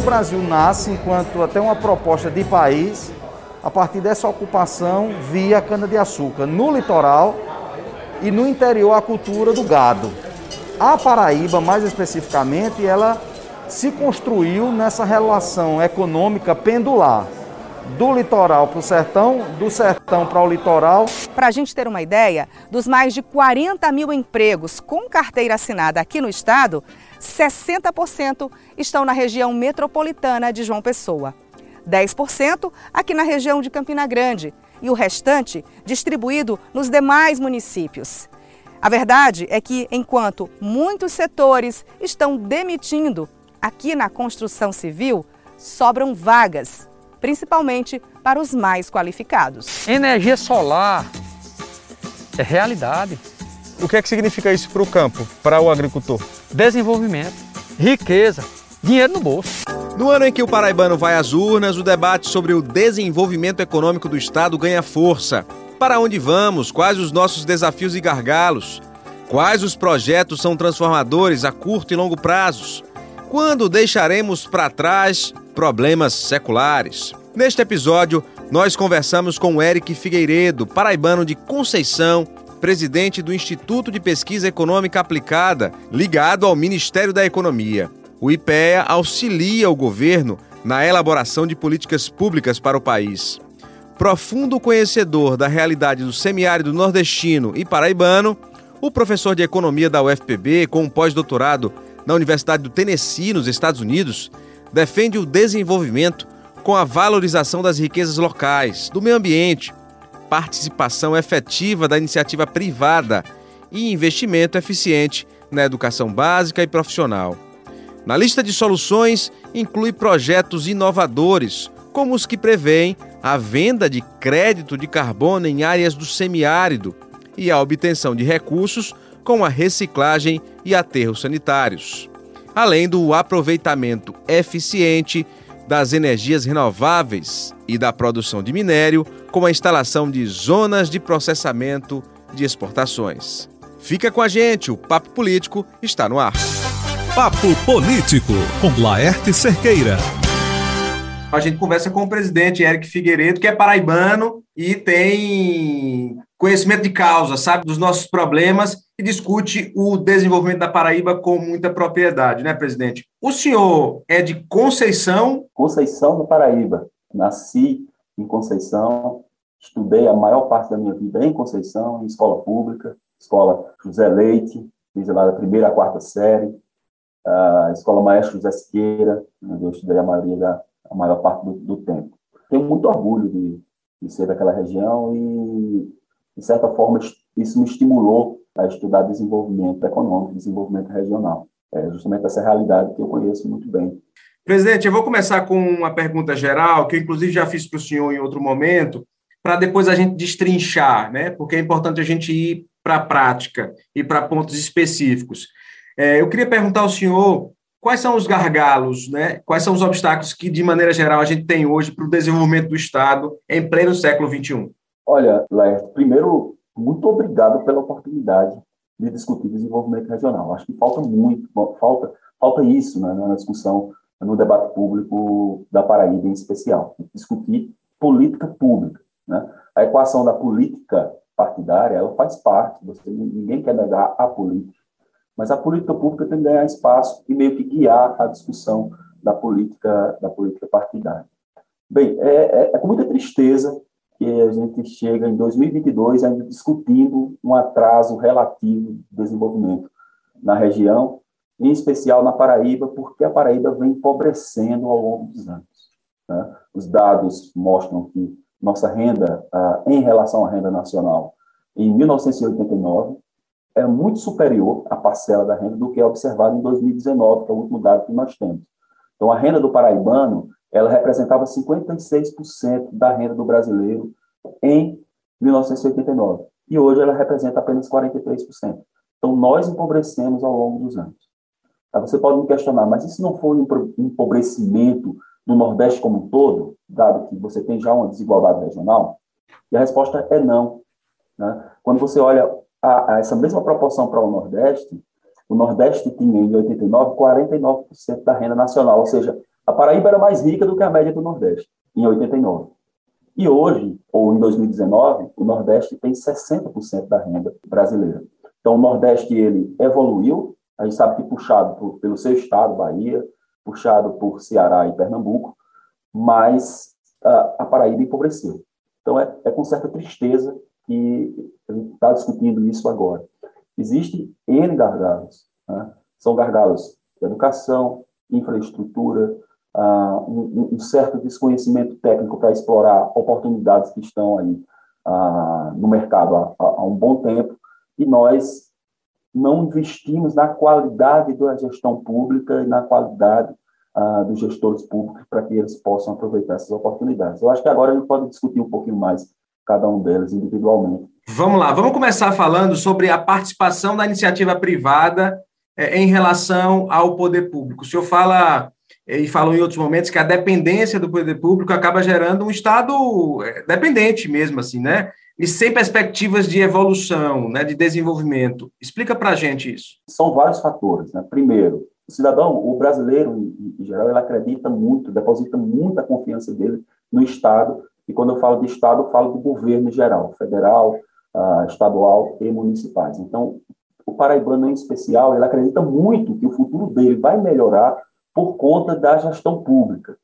o Brasil nasce enquanto até uma proposta de país a partir dessa ocupação via cana-de-açúcar no litoral e no interior a cultura do gado. A Paraíba, mais especificamente, ela se construiu nessa relação econômica pendular do litoral para o sertão, do sertão para o litoral. Para a gente ter uma ideia, dos mais de 40 mil empregos com carteira assinada aqui no estado, 60% estão na região metropolitana de João Pessoa, 10% aqui na região de Campina Grande e o restante distribuído nos demais municípios. A verdade é que, enquanto muitos setores estão demitindo, aqui na construção civil sobram vagas principalmente para os mais qualificados. Energia solar é realidade. O que é que significa isso para o campo, para o agricultor? Desenvolvimento, riqueza, dinheiro no bolso. No ano em que o paraibano vai às urnas, o debate sobre o desenvolvimento econômico do Estado ganha força. Para onde vamos? Quais os nossos desafios e gargalos? Quais os projetos são transformadores a curto e longo prazos? Quando deixaremos para trás problemas seculares? Neste episódio, nós conversamos com Eric Figueiredo, paraibano de Conceição, presidente do Instituto de Pesquisa Econômica Aplicada, ligado ao Ministério da Economia. O IPEA auxilia o governo na elaboração de políticas públicas para o país. Profundo conhecedor da realidade do semiárido nordestino e paraibano, o professor de economia da UFPB, com um pós-doutorado na Universidade do Tennessee, nos Estados Unidos, defende o desenvolvimento com a valorização das riquezas locais, do meio ambiente, participação efetiva da iniciativa privada e investimento eficiente na educação básica e profissional. Na lista de soluções, inclui projetos inovadores, como os que prevêem a venda de crédito de carbono em áreas do semiárido e a obtenção de recursos com a reciclagem e aterros sanitários, além do aproveitamento eficiente das energias renováveis e da produção de minério, com a instalação de zonas de processamento de exportações. Fica com a gente, o Papo Político está no ar. Papo Político, com Laerte Cerqueira. A gente conversa com o presidente Eric Figueiredo, que é paraibano e tem conhecimento de causa, sabe dos nossos problemas e discute o desenvolvimento da Paraíba com muita propriedade, né, presidente? O senhor é de Conceição? Conceição do Paraíba. Nasci em Conceição, estudei a maior parte da minha vida em Conceição, em escola pública, escola José Leite, fiz lá da primeira à quarta série, a escola Maestro José Siqueira, onde eu estudei a maioria da a maior parte do, do tempo. Tenho muito orgulho de, de ser daquela região e, de certa forma, isso me estimulou a estudar desenvolvimento econômico, desenvolvimento regional. É justamente essa realidade que eu conheço muito bem. Presidente, eu vou começar com uma pergunta geral, que eu inclusive já fiz para o senhor em outro momento, para depois a gente destrinchar, né? porque é importante a gente ir para a prática e para pontos específicos. É, eu queria perguntar ao senhor quais são os gargalos, né? quais são os obstáculos que, de maneira geral, a gente tem hoje para o desenvolvimento do Estado em pleno século XXI? Olha, Laerte, primeiro, muito obrigado pela oportunidade de discutir desenvolvimento regional. Acho que falta muito, falta, falta isso né, na discussão, no debate público da Paraíba em especial, discutir política pública. Né? A equação da política partidária, ela faz parte, você, ninguém quer negar a política, mas a política pública tem que ganhar espaço e meio que guiar a discussão da política, da política partidária. Bem, é, é, é com muita tristeza que a gente chega em 2022 ainda discutindo um atraso relativo de desenvolvimento na região, em especial na Paraíba, porque a Paraíba vem empobrecendo ao longo dos anos. Né? Os dados mostram que nossa renda, em relação à renda nacional, em 1989, é muito superior à parcela da renda do que é observado em 2019, que é o último dado que nós temos. Então, a renda do paraibano ela representava 56% da renda do brasileiro em 1989. E hoje ela representa apenas 43%. Então, nós empobrecemos ao longo dos anos. Tá, você pode me questionar, mas isso não foi um empobrecimento do Nordeste como um todo, dado que você tem já uma desigualdade regional? E a resposta é não. Né? Quando você olha a, a essa mesma proporção para o Nordeste, o Nordeste tinha em 89 49% da renda nacional, ou seja, A Paraíba era mais rica do que a média do Nordeste, em 89. E hoje, ou em 2019, o Nordeste tem 60% da renda brasileira. Então, o Nordeste ele evoluiu, a gente sabe que puxado por, pelo seu estado, Bahia, puxado por Ceará e Pernambuco, mas a, a Paraíba empobreceu. Então, é, é, com certa tristeza que a gente está discutindo isso agora. Existem N gargalos. Né? São gargalos de educação, infraestrutura, uh, um, um, certo desconhecimento técnico para explorar oportunidades que estão aí uh, no mercado há, há, um bom tempo, e nós não investimos na qualidade da gestão pública e na qualidade uh, dos gestores públicos para que eles possam aproveitar essas oportunidades. Eu acho que agora a gente pode discutir um pouquinho mais cada um deles individualmente. Vamos lá, vamos começar falando sobre a participação da iniciativa privada eh, em relação ao poder público. O senhor fala e falou em outros momentos que a dependência do poder público acaba gerando um Estado eh, dependente mesmo, assim, né? E sem perspectivas de evolução, né, de desenvolvimento. Explica para a gente isso. São vários fatores. Né? Primeiro, o cidadão, o brasileiro, em, geral, ele acredita muito, deposita muita confiança dele no Estado. E quando eu falo de Estado, eu falo do governo em geral, federal, uh, estadual e municipais. Então, o paraibano em especial, ele acredita muito que o futuro dele vai melhorar por conta da gestão pública.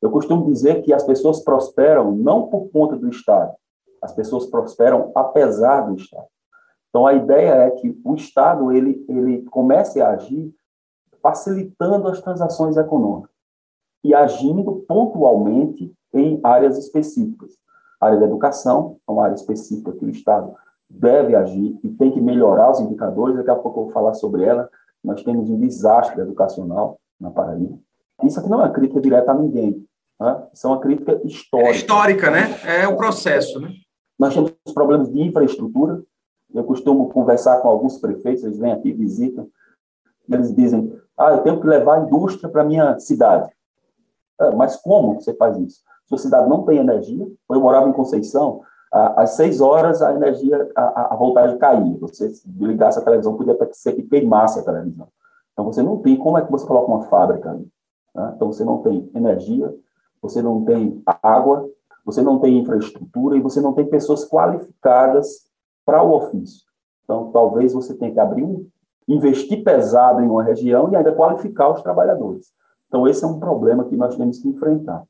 Eu costumo dizer que as pessoas prosperam não por conta do Estado, as pessoas prosperam apesar do Estado. Então, a ideia é que o Estado ele, ele comece a agir facilitando as transações econômicas e agindo pontualmente em áreas específicas. A área da educação é uma área específica que o Estado deve agir e tem que melhorar os indicadores. Daqui a pouco eu vou falar sobre ela. Nós temos um desastre educacional na Paraíba. Isso aqui não é uma crítica direta a ninguém. Né? Isso é uma crítica histórica. É histórica, né? É o processo, né? Nós temos problemas de infraestrutura. Eu costumo conversar com alguns prefeitos, eles vêm aqui, visitam, eles dizem, ah, eu tenho que levar a indústria para a minha cidade. Ah, mas como você faz isso? Sua cidade não tem energia. Eu morava em Conceição, às seis horas a energia, a, a voltagem caía. Você ligasse a televisão, podia até ser que queimasse a televisão. Então você não tem, como é que você coloca uma fábrica? Né? Então você não tem energia, você não tem água, você não tem infraestrutura e você não tem pessoas qualificadas para o ofício. Então talvez você tenha que abrir um investir pesado em uma região e ainda qualificar os trabalhadores. Então, esse é um problema que nós temos que enfrentar.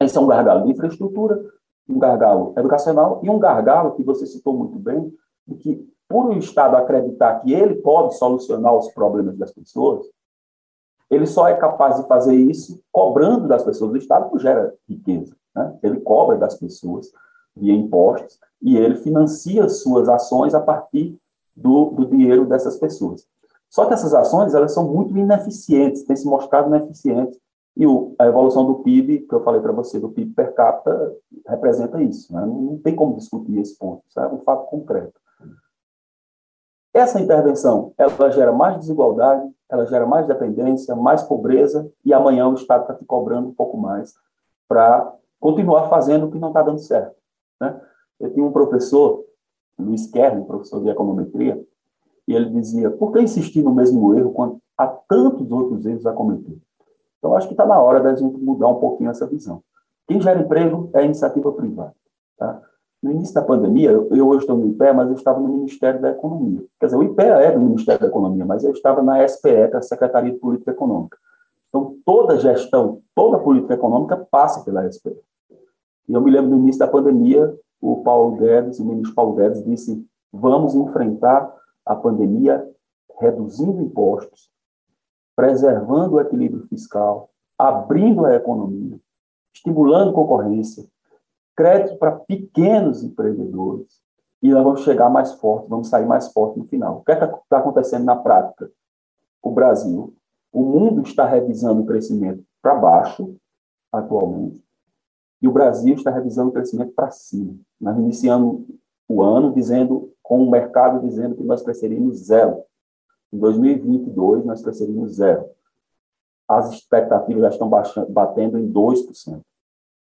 Esse é um gargalo de infraestrutura, um gargalo educacional e um gargalo que você citou muito bem, de que, por o Estado acreditar que ele pode solucionar os problemas das pessoas, ele só é capaz de fazer isso cobrando das pessoas. O Estado não gera riqueza. Né? Ele cobra das pessoas via impostos e ele financia suas ações a partir do, do dinheiro dessas pessoas. Só que essas ações elas são muito ineficientes, têm se mostrado ineficientes. E o, a evolução do PIB, que eu falei para você, do PIB per capita, representa isso. Né? Não, não, tem como discutir esse ponto, isso é um fato concreto. Essa intervenção, ela gera mais desigualdade, ela gera mais dependência, mais pobreza, e amanhã o Estado está te cobrando um pouco mais para continuar fazendo o que não está dando certo. Né? Eu tinha um professor Luiz Kern, professor de econometria, e ele dizia: por que insistir no mesmo erro quando há tantos outros erros a cometer? Então, acho que está na hora da gente mudar um pouquinho essa visão. Quem gera emprego é a iniciativa privada. Tá? No início da pandemia, eu, hoje estou no IPE, mas eu estava no Ministério da Economia. Quer dizer, o IPE é do Ministério da Economia, mas eu estava na SPE, que é a Secretaria de Política Econômica. Então, toda gestão, toda política econômica passa pela SPE. E eu me lembro no início da pandemia, o Paulo Guedes, o ministro Paulo Guedes, disse: vamos enfrentar a pandemia reduzindo impostos, preservando o equilíbrio fiscal, abrindo a economia, estimulando concorrência, crédito para pequenos empreendedores, e nós vamos chegar mais forte, vamos sair mais forte no final. O que é está acontecendo na prática? O Brasil, o mundo está revisando o crescimento para baixo, atualmente, e o Brasil está revisando o crescimento para cima. Nós iniciamos o ano dizendo, com o mercado dizendo que nós cresceríamos zero. Em 2022, nós cresceríamos zero. As expectativas já estão baixando, batendo em 2%.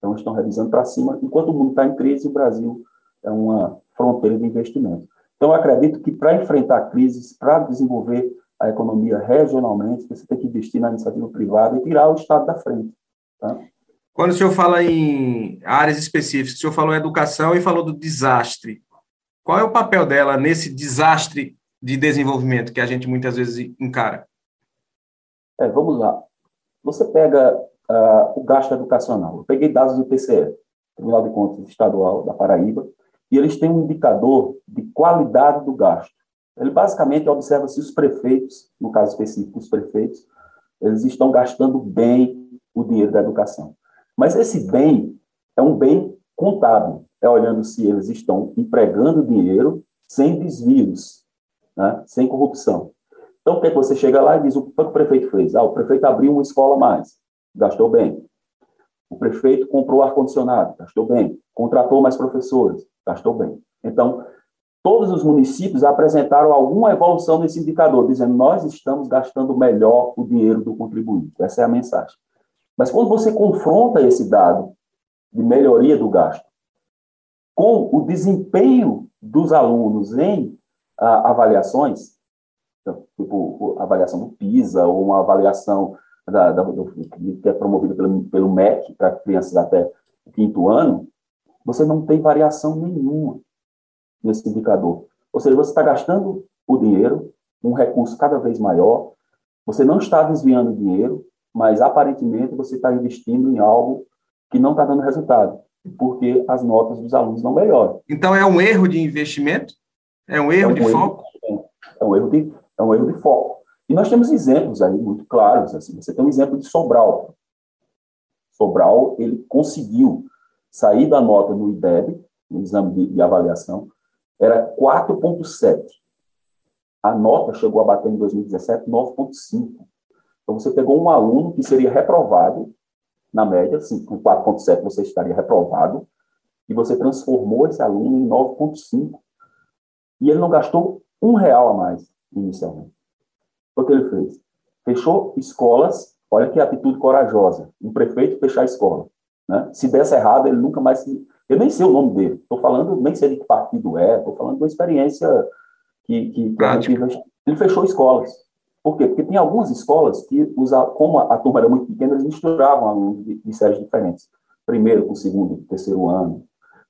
Então, estão revisando para cima. Enquanto o mundo está em crise, o Brasil é uma fronteira de investimento. Então, acredito que para enfrentar crises, para desenvolver a economia regionalmente, você tem que investir na iniciativa privada e tirar o Estado da frente. Tá? Quando o senhor fala em áreas específicas, o senhor falou educação e falou do desastre. Qual é o papel dela nesse desastre de desenvolvimento que a gente muitas vezes encara? É, vamos lá. Você pega uh, o gasto educacional. Eu peguei dados do TCE, Tribunal de Contas Estadual da Paraíba, e eles têm um indicador de qualidade do gasto. Ele basicamente observa se os prefeitos, no caso específico, os prefeitos, eles estão gastando bem o dinheiro da educação. Mas esse bem é um bem contábil, é olhando se eles estão empregando dinheiro sem desvios, né, sem corrupção. Então, o que, é você chega lá e diz, o que o prefeito fez? Ah, o prefeito abriu uma escola mais, gastou bem. O prefeito comprou ar-condicionado, gastou bem. Contratou mais professores, gastou bem. Então, todos os municípios apresentaram alguma evolução nesse indicador, dizendo nós estamos gastando melhor o dinheiro do contribuinte. Essa é a mensagem. Mas quando você confronta esse dado de melhoria do gasto com o desempenho dos alunos em ah, avaliações, então, tipo avaliação do PISA ou uma avaliação da, da, do, que é promovida pelo, pelo MEC para crianças até o quinto ano, você não tem variação nenhuma nesse indicador. Ou seja, você está gastando o dinheiro, um recurso cada vez maior, você não está desviando dinheiro, mas aparentemente você está investindo em algo que não está dando resultado, porque as notas dos alunos não melhoram. Então é um erro de investimento? É um erro é um de erro, foco? É um erro de, é um erro de foco. E nós temos exemplos aí muito claros. Assim, você tem um exemplo de Sobral. Sobral ele conseguiu sair da nota no IDEB, no exame de, de avaliação, era 4,7. A nota chegou a bater em 2017 9,5. Então, você pegou um aluno que seria reprovado, na média, assim, com 4,7 você estaria reprovado, e você transformou esse aluno em 9,5. E ele não gastou um real a mais inicialmente. O que ele fez? Fechou escolas, olha que atitude corajosa, um prefeito fechar a escola. Né? Se desse errado, ele nunca mais. Se... Eu nem sei o nome dele, estou falando, nem sei de que partido é, estou falando de uma experiência que, que, que ele fechou escolas. Por quê? Porque tem algumas escolas que, usa, como a, a turma era muito pequena, eles misturavam alunos de, de séries diferentes. Primeiro com segundo, terceiro ano.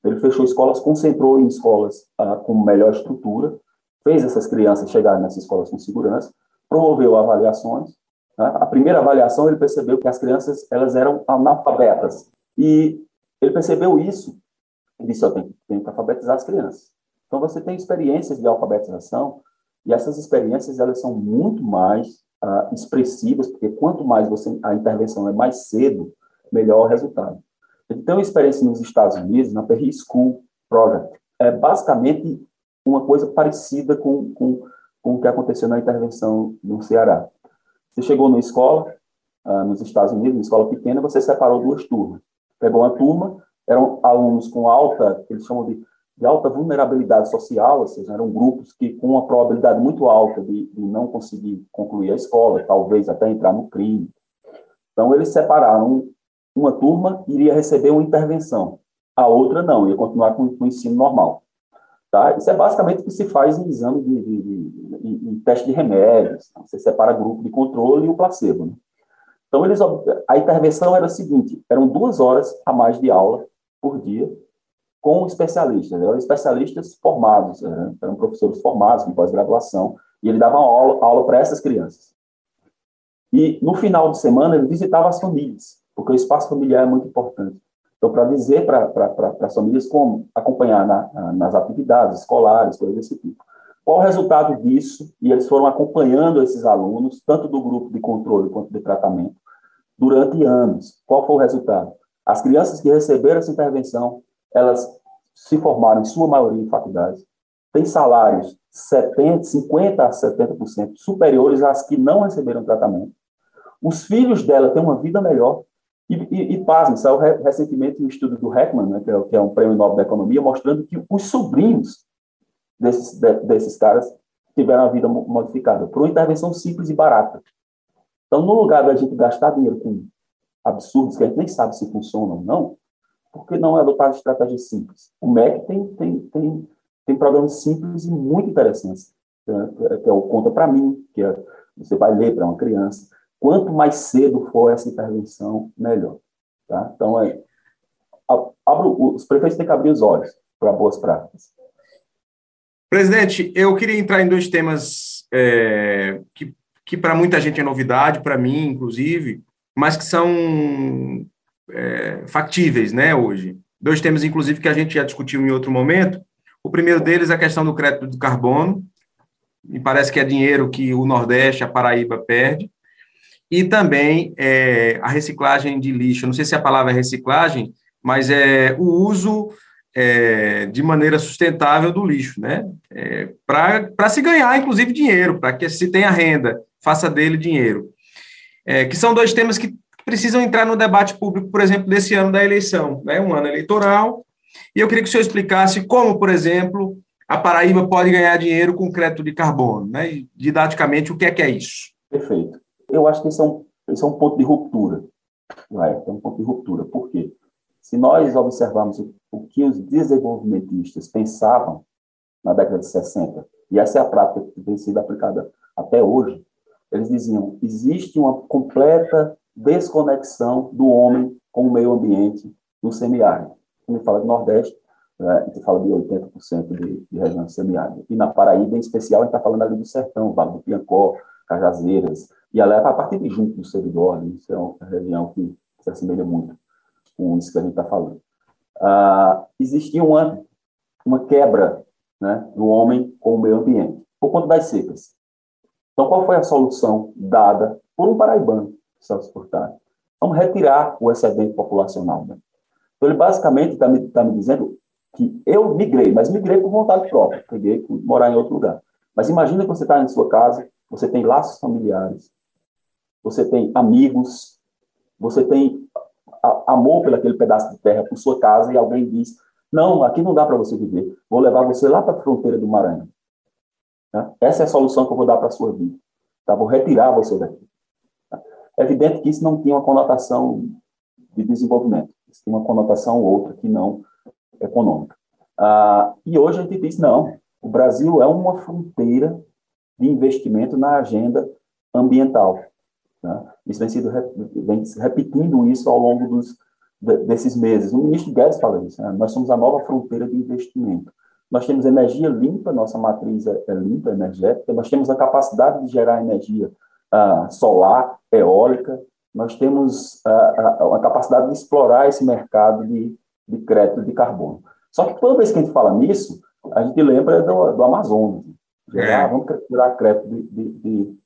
Ele fechou escolas, concentrou em escolas ah, com melhor estrutura, fez essas crianças chegarem nessas escolas com segurança, promoveu avaliações. Né? A primeira avaliação, ele percebeu que as crianças elas eram analfabetas. E ele percebeu isso e disse, eu tenho que alfabetizar as crianças. Então, você tem experiências de alfabetização e essas experiências elas são muito mais uh, expressivas, porque quanto mais você a intervenção é mais cedo, melhor o resultado. Ele tem uma experiência nos Estados Unidos, na Perry School Project. É basicamente uma coisa parecida com, com, com o que aconteceu na intervenção no Ceará. Você chegou numa escola, uh, nos Estados Unidos, uma escola pequena, você separou duas turmas pegou uma turma, eram alunos com alta, eles chamam de, de alta vulnerabilidade social, ou seja, eram grupos que com uma probabilidade muito alta de, de não conseguir concluir a escola, talvez até entrar no crime. Então, eles separaram uma turma iria receber uma intervenção, a outra não, ia continuar com, com o ensino normal. Tá? Isso é basicamente o que se faz em exame de, de, de, de, de teste de remédios. Você separa grupo de controle e o placebo. Né? Então, eles, a intervenção era a seguinte: eram duas horas a mais de aula por dia com especialistas. Eram especialistas formados, né? eram professores formados em pós-graduação, e ele dava aula, aula para essas crianças. E no final de semana ele visitava as famílias, porque o espaço familiar é muito importante. Então, para dizer para as famílias como acompanhar na, na, nas atividades escolares, coisas desse tipo. Qual o resultado disso? E eles foram acompanhando esses alunos, tanto do grupo de controle quanto de tratamento, durante anos. Qual foi o resultado? As crianças que receberam essa intervenção, elas se formaram, em sua maioria, em faculdades, têm salários 70, 50% a 70% superiores às que não receberam tratamento. Os filhos dela têm uma vida melhor. E, e, e pasmem, saiu recentemente um estudo do Heckman, né, que, é, que é um prêmio Nobel da Economia, mostrando que os sobrinhos desses, de, desses caras tiveram a vida modificada por uma intervenção simples e barata. Então, no lugar da gente gastar dinheiro com absurdos que a gente nem sabe se funcionam ou não, por que não adotar estratégias simples? O MEC tem, tem, tem, tem programas simples e muito interessantes, né? que é o Conta para Mim, que é você vai ler para uma criança. Quanto mais cedo for essa intervenção, melhor. Tá? Então, é, abro, os prefeitos têm que abrir os olhos para boas práticas. Presidente, eu queria entrar em dois temas é, que, que para muita gente é novidade, para mim, inclusive, mas que são é, factíveis né, hoje. Dois temas, inclusive, que a gente já discutiu em outro momento. O primeiro deles é a questão do crédito de carbono. Me parece que é dinheiro que o Nordeste, a Paraíba, perde. E também é, a reciclagem de lixo. Não sei se a palavra é reciclagem, mas é o uso é, de maneira sustentável do lixo, né? É, para se ganhar, inclusive, dinheiro, para que se tenha renda, faça dele dinheiro. É, que são dois temas que precisam entrar no debate público, por exemplo, desse ano da eleição, né, um ano eleitoral, e eu queria que o senhor explicasse como, por exemplo, a Paraíba pode ganhar dinheiro com crédito de carbono, né, e, didaticamente, o que é que é isso? Perfeito. Eu acho que esse é um, esse é um ponto de ruptura, vai, é um ponto de ruptura, por quê? Se nós observarmos o, o que os desenvolvimentistas pensavam na década de 60, e essa é a prática que tem sido aplicada até hoje, eles diziam: existe uma completa desconexão do homem com o meio ambiente no semiárido. Quando ele fala do Nordeste, né, a gente fala de 80% de, de região semiárida. E na Paraíba, em especial, a gente está falando ali do sertão, Vale do Piancó, Cajazeiras, e a a partir de junto do Seridó, isso é uma região que se assemelha muito com isso que a gente está falando. Ah, existia uma, uma quebra né, do homem com o meio ambiente, por conta das secas. Então, qual foi a solução dada por um paraibano, Celso Furtado? Vamos retirar o excedente populacional. Né? Então, ele basicamente está me, tá me dizendo que eu migrei, mas migrei por vontade própria, peguei por morar em outro lugar. Mas imagina que você está em sua casa, você tem laços familiares, você tem amigos, você tem amor pelo aquele pedaço de terra, por sua casa, e alguém diz: Não, aqui não dá para você viver, vou levar você lá para a fronteira do Maranhão. Tá? Essa é a solução que eu vou dar para a sua vida. Tá? Vou retirar você daqui. Tá? É evidente que isso não tinha uma conotação de desenvolvimento, isso tinha uma conotação outra que não econômica. Ah, e hoje a gente diz: não, o Brasil é uma fronteira de investimento na agenda ambiental. Né? Isso vem, sido, vem repetindo isso ao longo dos, desses meses. O ministro Guedes fala isso, né? nós somos a nova fronteira de investimento. Nós temos energia limpa, nossa matriz é, é limpa, energética, nós temos a capacidade de gerar energia uh, solar, eólica, nós temos uh, a capacidade de explorar esse mercado de, de crédito de carbono. Só que toda vez que a gente fala nisso, a gente lembra do, do Amazonas. É. Ah, vamos tirar crédito de, de, de,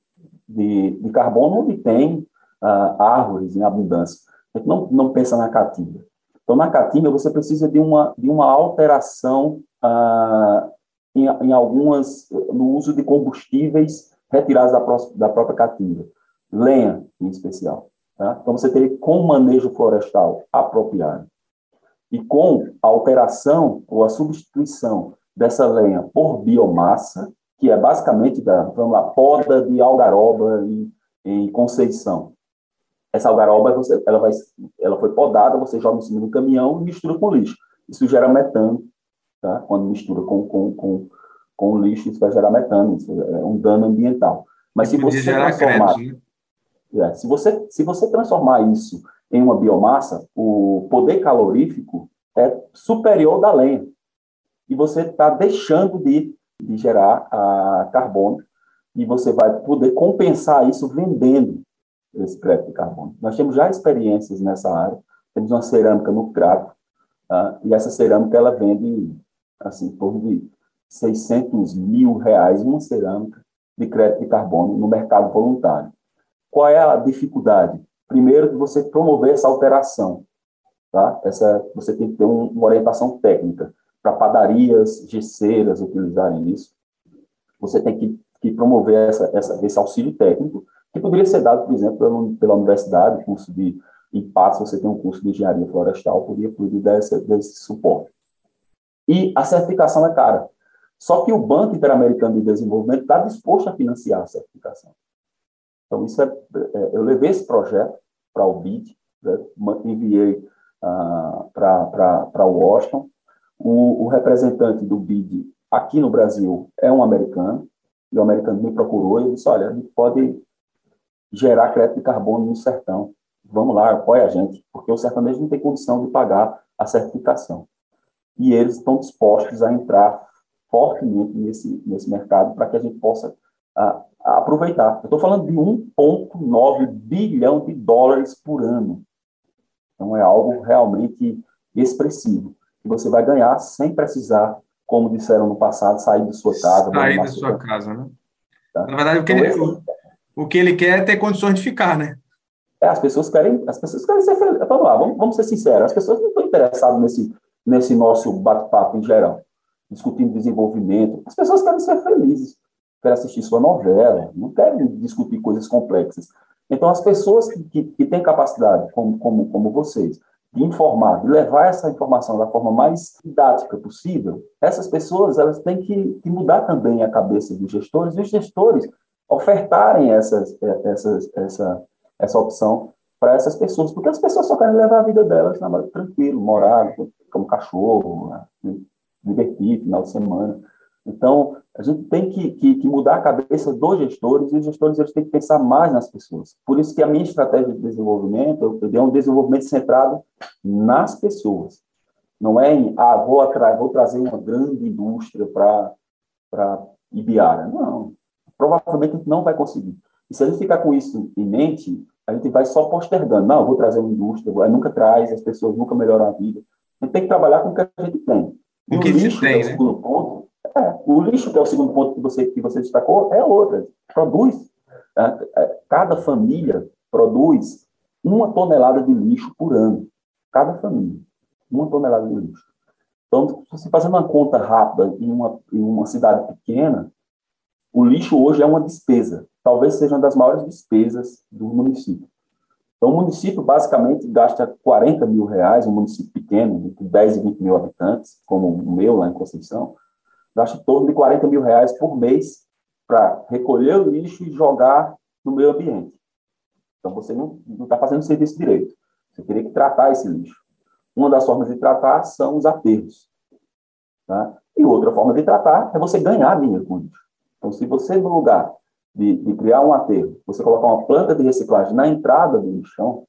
de, de carbono onde tem uh, árvores em abundância. A gente não, não pensa na caatinga. Então, na caatinga, você precisa de uma, de uma alteração ah, em, em, algumas, no uso de combustíveis retirados da, da própria caatinga, lenha em especial. Tá? Então, você teria com manejo florestal apropriado e com a alteração ou a substituição dessa lenha por biomassa, que é basicamente da vamos lá, poda de algaroba em, em Conceição. Essa algaroba você, ela, vai, ela foi podada, você joga em cima do caminhão e mistura com lixo. Isso gera metano, tá? quando mistura com, com, com, com lixo, isso vai gerar metano, isso é um dano ambiental. Mas se você transformar, crédito, né? é, se você se você transformar isso em uma biomassa, o poder calorífico é superior da lenha e você está deixando de, de gerar a carbono e você vai poder compensar isso vendendo esse crédito de carbono. Nós temos já experiências nessa área, temos uma cerâmica no Crato, tá? e essa cerâmica ela vende assim, em torno de 600 mil reais uma cerâmica de crédito de carbono no mercado voluntário. Qual é a dificuldade? Primeiro, você promover essa alteração. Tá? Essa, você tem que ter um, uma orientação técnica para padarias, gesseiras utilizarem isso. Você tem que, que promover essa, essa, esse auxílio técnico, que poderia ser dado, por exemplo, pela, pela universidade, curso de impacto, você tem um curso de engenharia florestal, poderia, poderia dar esse, desse suporte. E a certificação é cara. Só que o Banco Interamericano de Desenvolvimento está disposto a financiar a certificação. Então, isso é, é eu levei esse projeto para o BID, né, enviei ah, para Washington. O, o representante do BID aqui no Brasil é um americano, e o americano me procurou e disse, olha, a gente pode gerar crédito de carbono no sertão. Vamos lá, apoia a gente, porque o sertanejo não tem condição de pagar a certificação. E eles estão dispostos a entrar fortemente nesse, nesse mercado para que a gente possa a, a aproveitar. Eu estou falando de 1,9 bilhão de dólares por ano. Então, é algo realmente expressivo, que você vai ganhar sem precisar, como disseram no passado, sair de sua casa. Sair da sua casa, né? Tá? Na verdade, o que, então, ele, o, o, que ele quer é ter condições de ficar, né? É, as pessoas querem, as pessoas querem ser felizes. Vamos lá, vamos, vamos ser sinceros, as pessoas não estão interessadas nesse, nesse nosso bate-papo em geral, discutindo desenvolvimento. As pessoas querem ser felizes, querem assistir sua novela, não querem discutir coisas complexas. Então, as pessoas que, que, que têm capacidade, como, como, como vocês, informar, de levar essa informação da forma mais didática possível, essas pessoas elas têm que, que mudar também a cabeça dos gestores, e os gestores ofertarem essas, essas, essa, essa opção para essas pessoas, porque as pessoas só querem levar a vida delas na, tranquilo, morar como cachorro, né, divertir, final de semana. Então, a gente tem que, que, que, mudar a cabeça dos gestores e os gestores eles têm que pensar mais nas pessoas. Por isso que a minha estratégia de desenvolvimento, eu dei um desenvolvimento centrado nas pessoas. Não é em, ah, vou, atrás, vou trazer uma grande indústria para Ibiara. Não, provavelmente a gente não vai conseguir. E se a gente ficar com isso em mente, a gente vai só postergando. Não, vou trazer uma indústria, nunca traz, as pessoas nunca melhoram a vida. A gente tem que trabalhar com o que a gente tem. o que lixo, tem, é o né? segundo ponto, o lixo, que é o segundo ponto que você, que você destacou, é outra. Produz. É, é, cada família produz uma tonelada de lixo por ano. Cada família. Uma tonelada de lixo. Então, se fazendo uma conta rápida em uma, em uma cidade pequena, o lixo hoje é uma despesa. Talvez seja uma das maiores despesas do município. Então, o município basicamente gasta 40 mil reais, um município pequeno, de 10 e 20 mil habitantes, como o meu lá em Conceição, gasta em torno de 40 mil reais por mês para recolher o lixo e jogar no meio ambiente. Então, você não está fazendo o serviço direito. Você teria que tratar esse lixo. Uma das formas de tratar são os aterros. Tá? E outra forma de tratar é você ganhar dinheiro com lixo. Então, se você, no lugar de, de, criar um aterro, você colocar uma planta de reciclagem na entrada do lixão,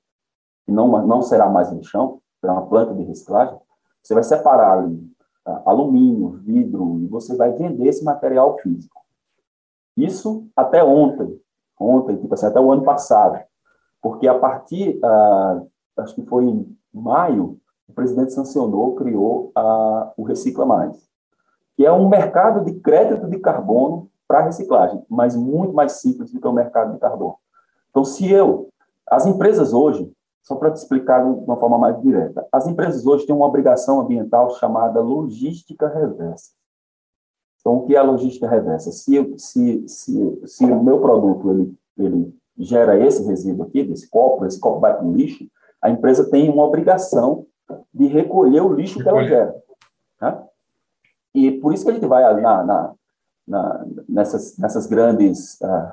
que não, não será mais lixão, será uma planta de reciclagem, você vai separar ali? Alumínio, vidro, e você vai vender esse material físico. Isso até ontem, ontem, tipo assim, até o ano passado, porque a partir, ah, acho que foi em maio, o presidente sancionou, criou ah, o Recicla Mais, que é um mercado de crédito de carbono para reciclagem, mas muito mais simples do que o mercado de carbono. Então, se eu, as empresas hoje, só para te explicar de uma forma mais direta. As empresas hoje têm uma obrigação ambiental chamada logística reversa. Então, o que é a logística reversa? Se, se, se, se o meu produto ele, ele gera esse resíduo aqui, desse copo, esse copo vai para o lixo, a empresa tem uma obrigação de recolher o lixo que ela gera. Né? E por isso que a gente vai na, na, na nessas, nessas grandes uh,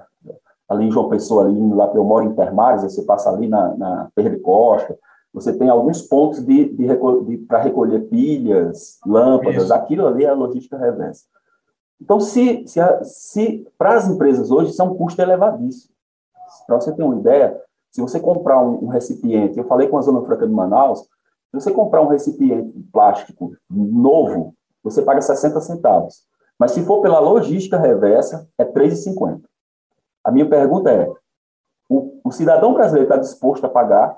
ali em João Pessoa, ali indo lá, eu moro em Termares, você passa ali na, na de Costa, você tem alguns pontos de, de, de para recolher pilhas, lâmpadas, isso. aquilo ali é a logística reversa. Então, se, se, se para as empresas hoje, isso é um custo elevadíssimo. Para você ter uma ideia, se você comprar um, um, recipiente, eu falei com a Zona Franca de Manaus, se você comprar um recipiente plástico novo, você paga 60 centavos. Mas se for pela logística reversa, é R$ 3,50. A minha pergunta é: o, o cidadão brasileiro está disposto a pagar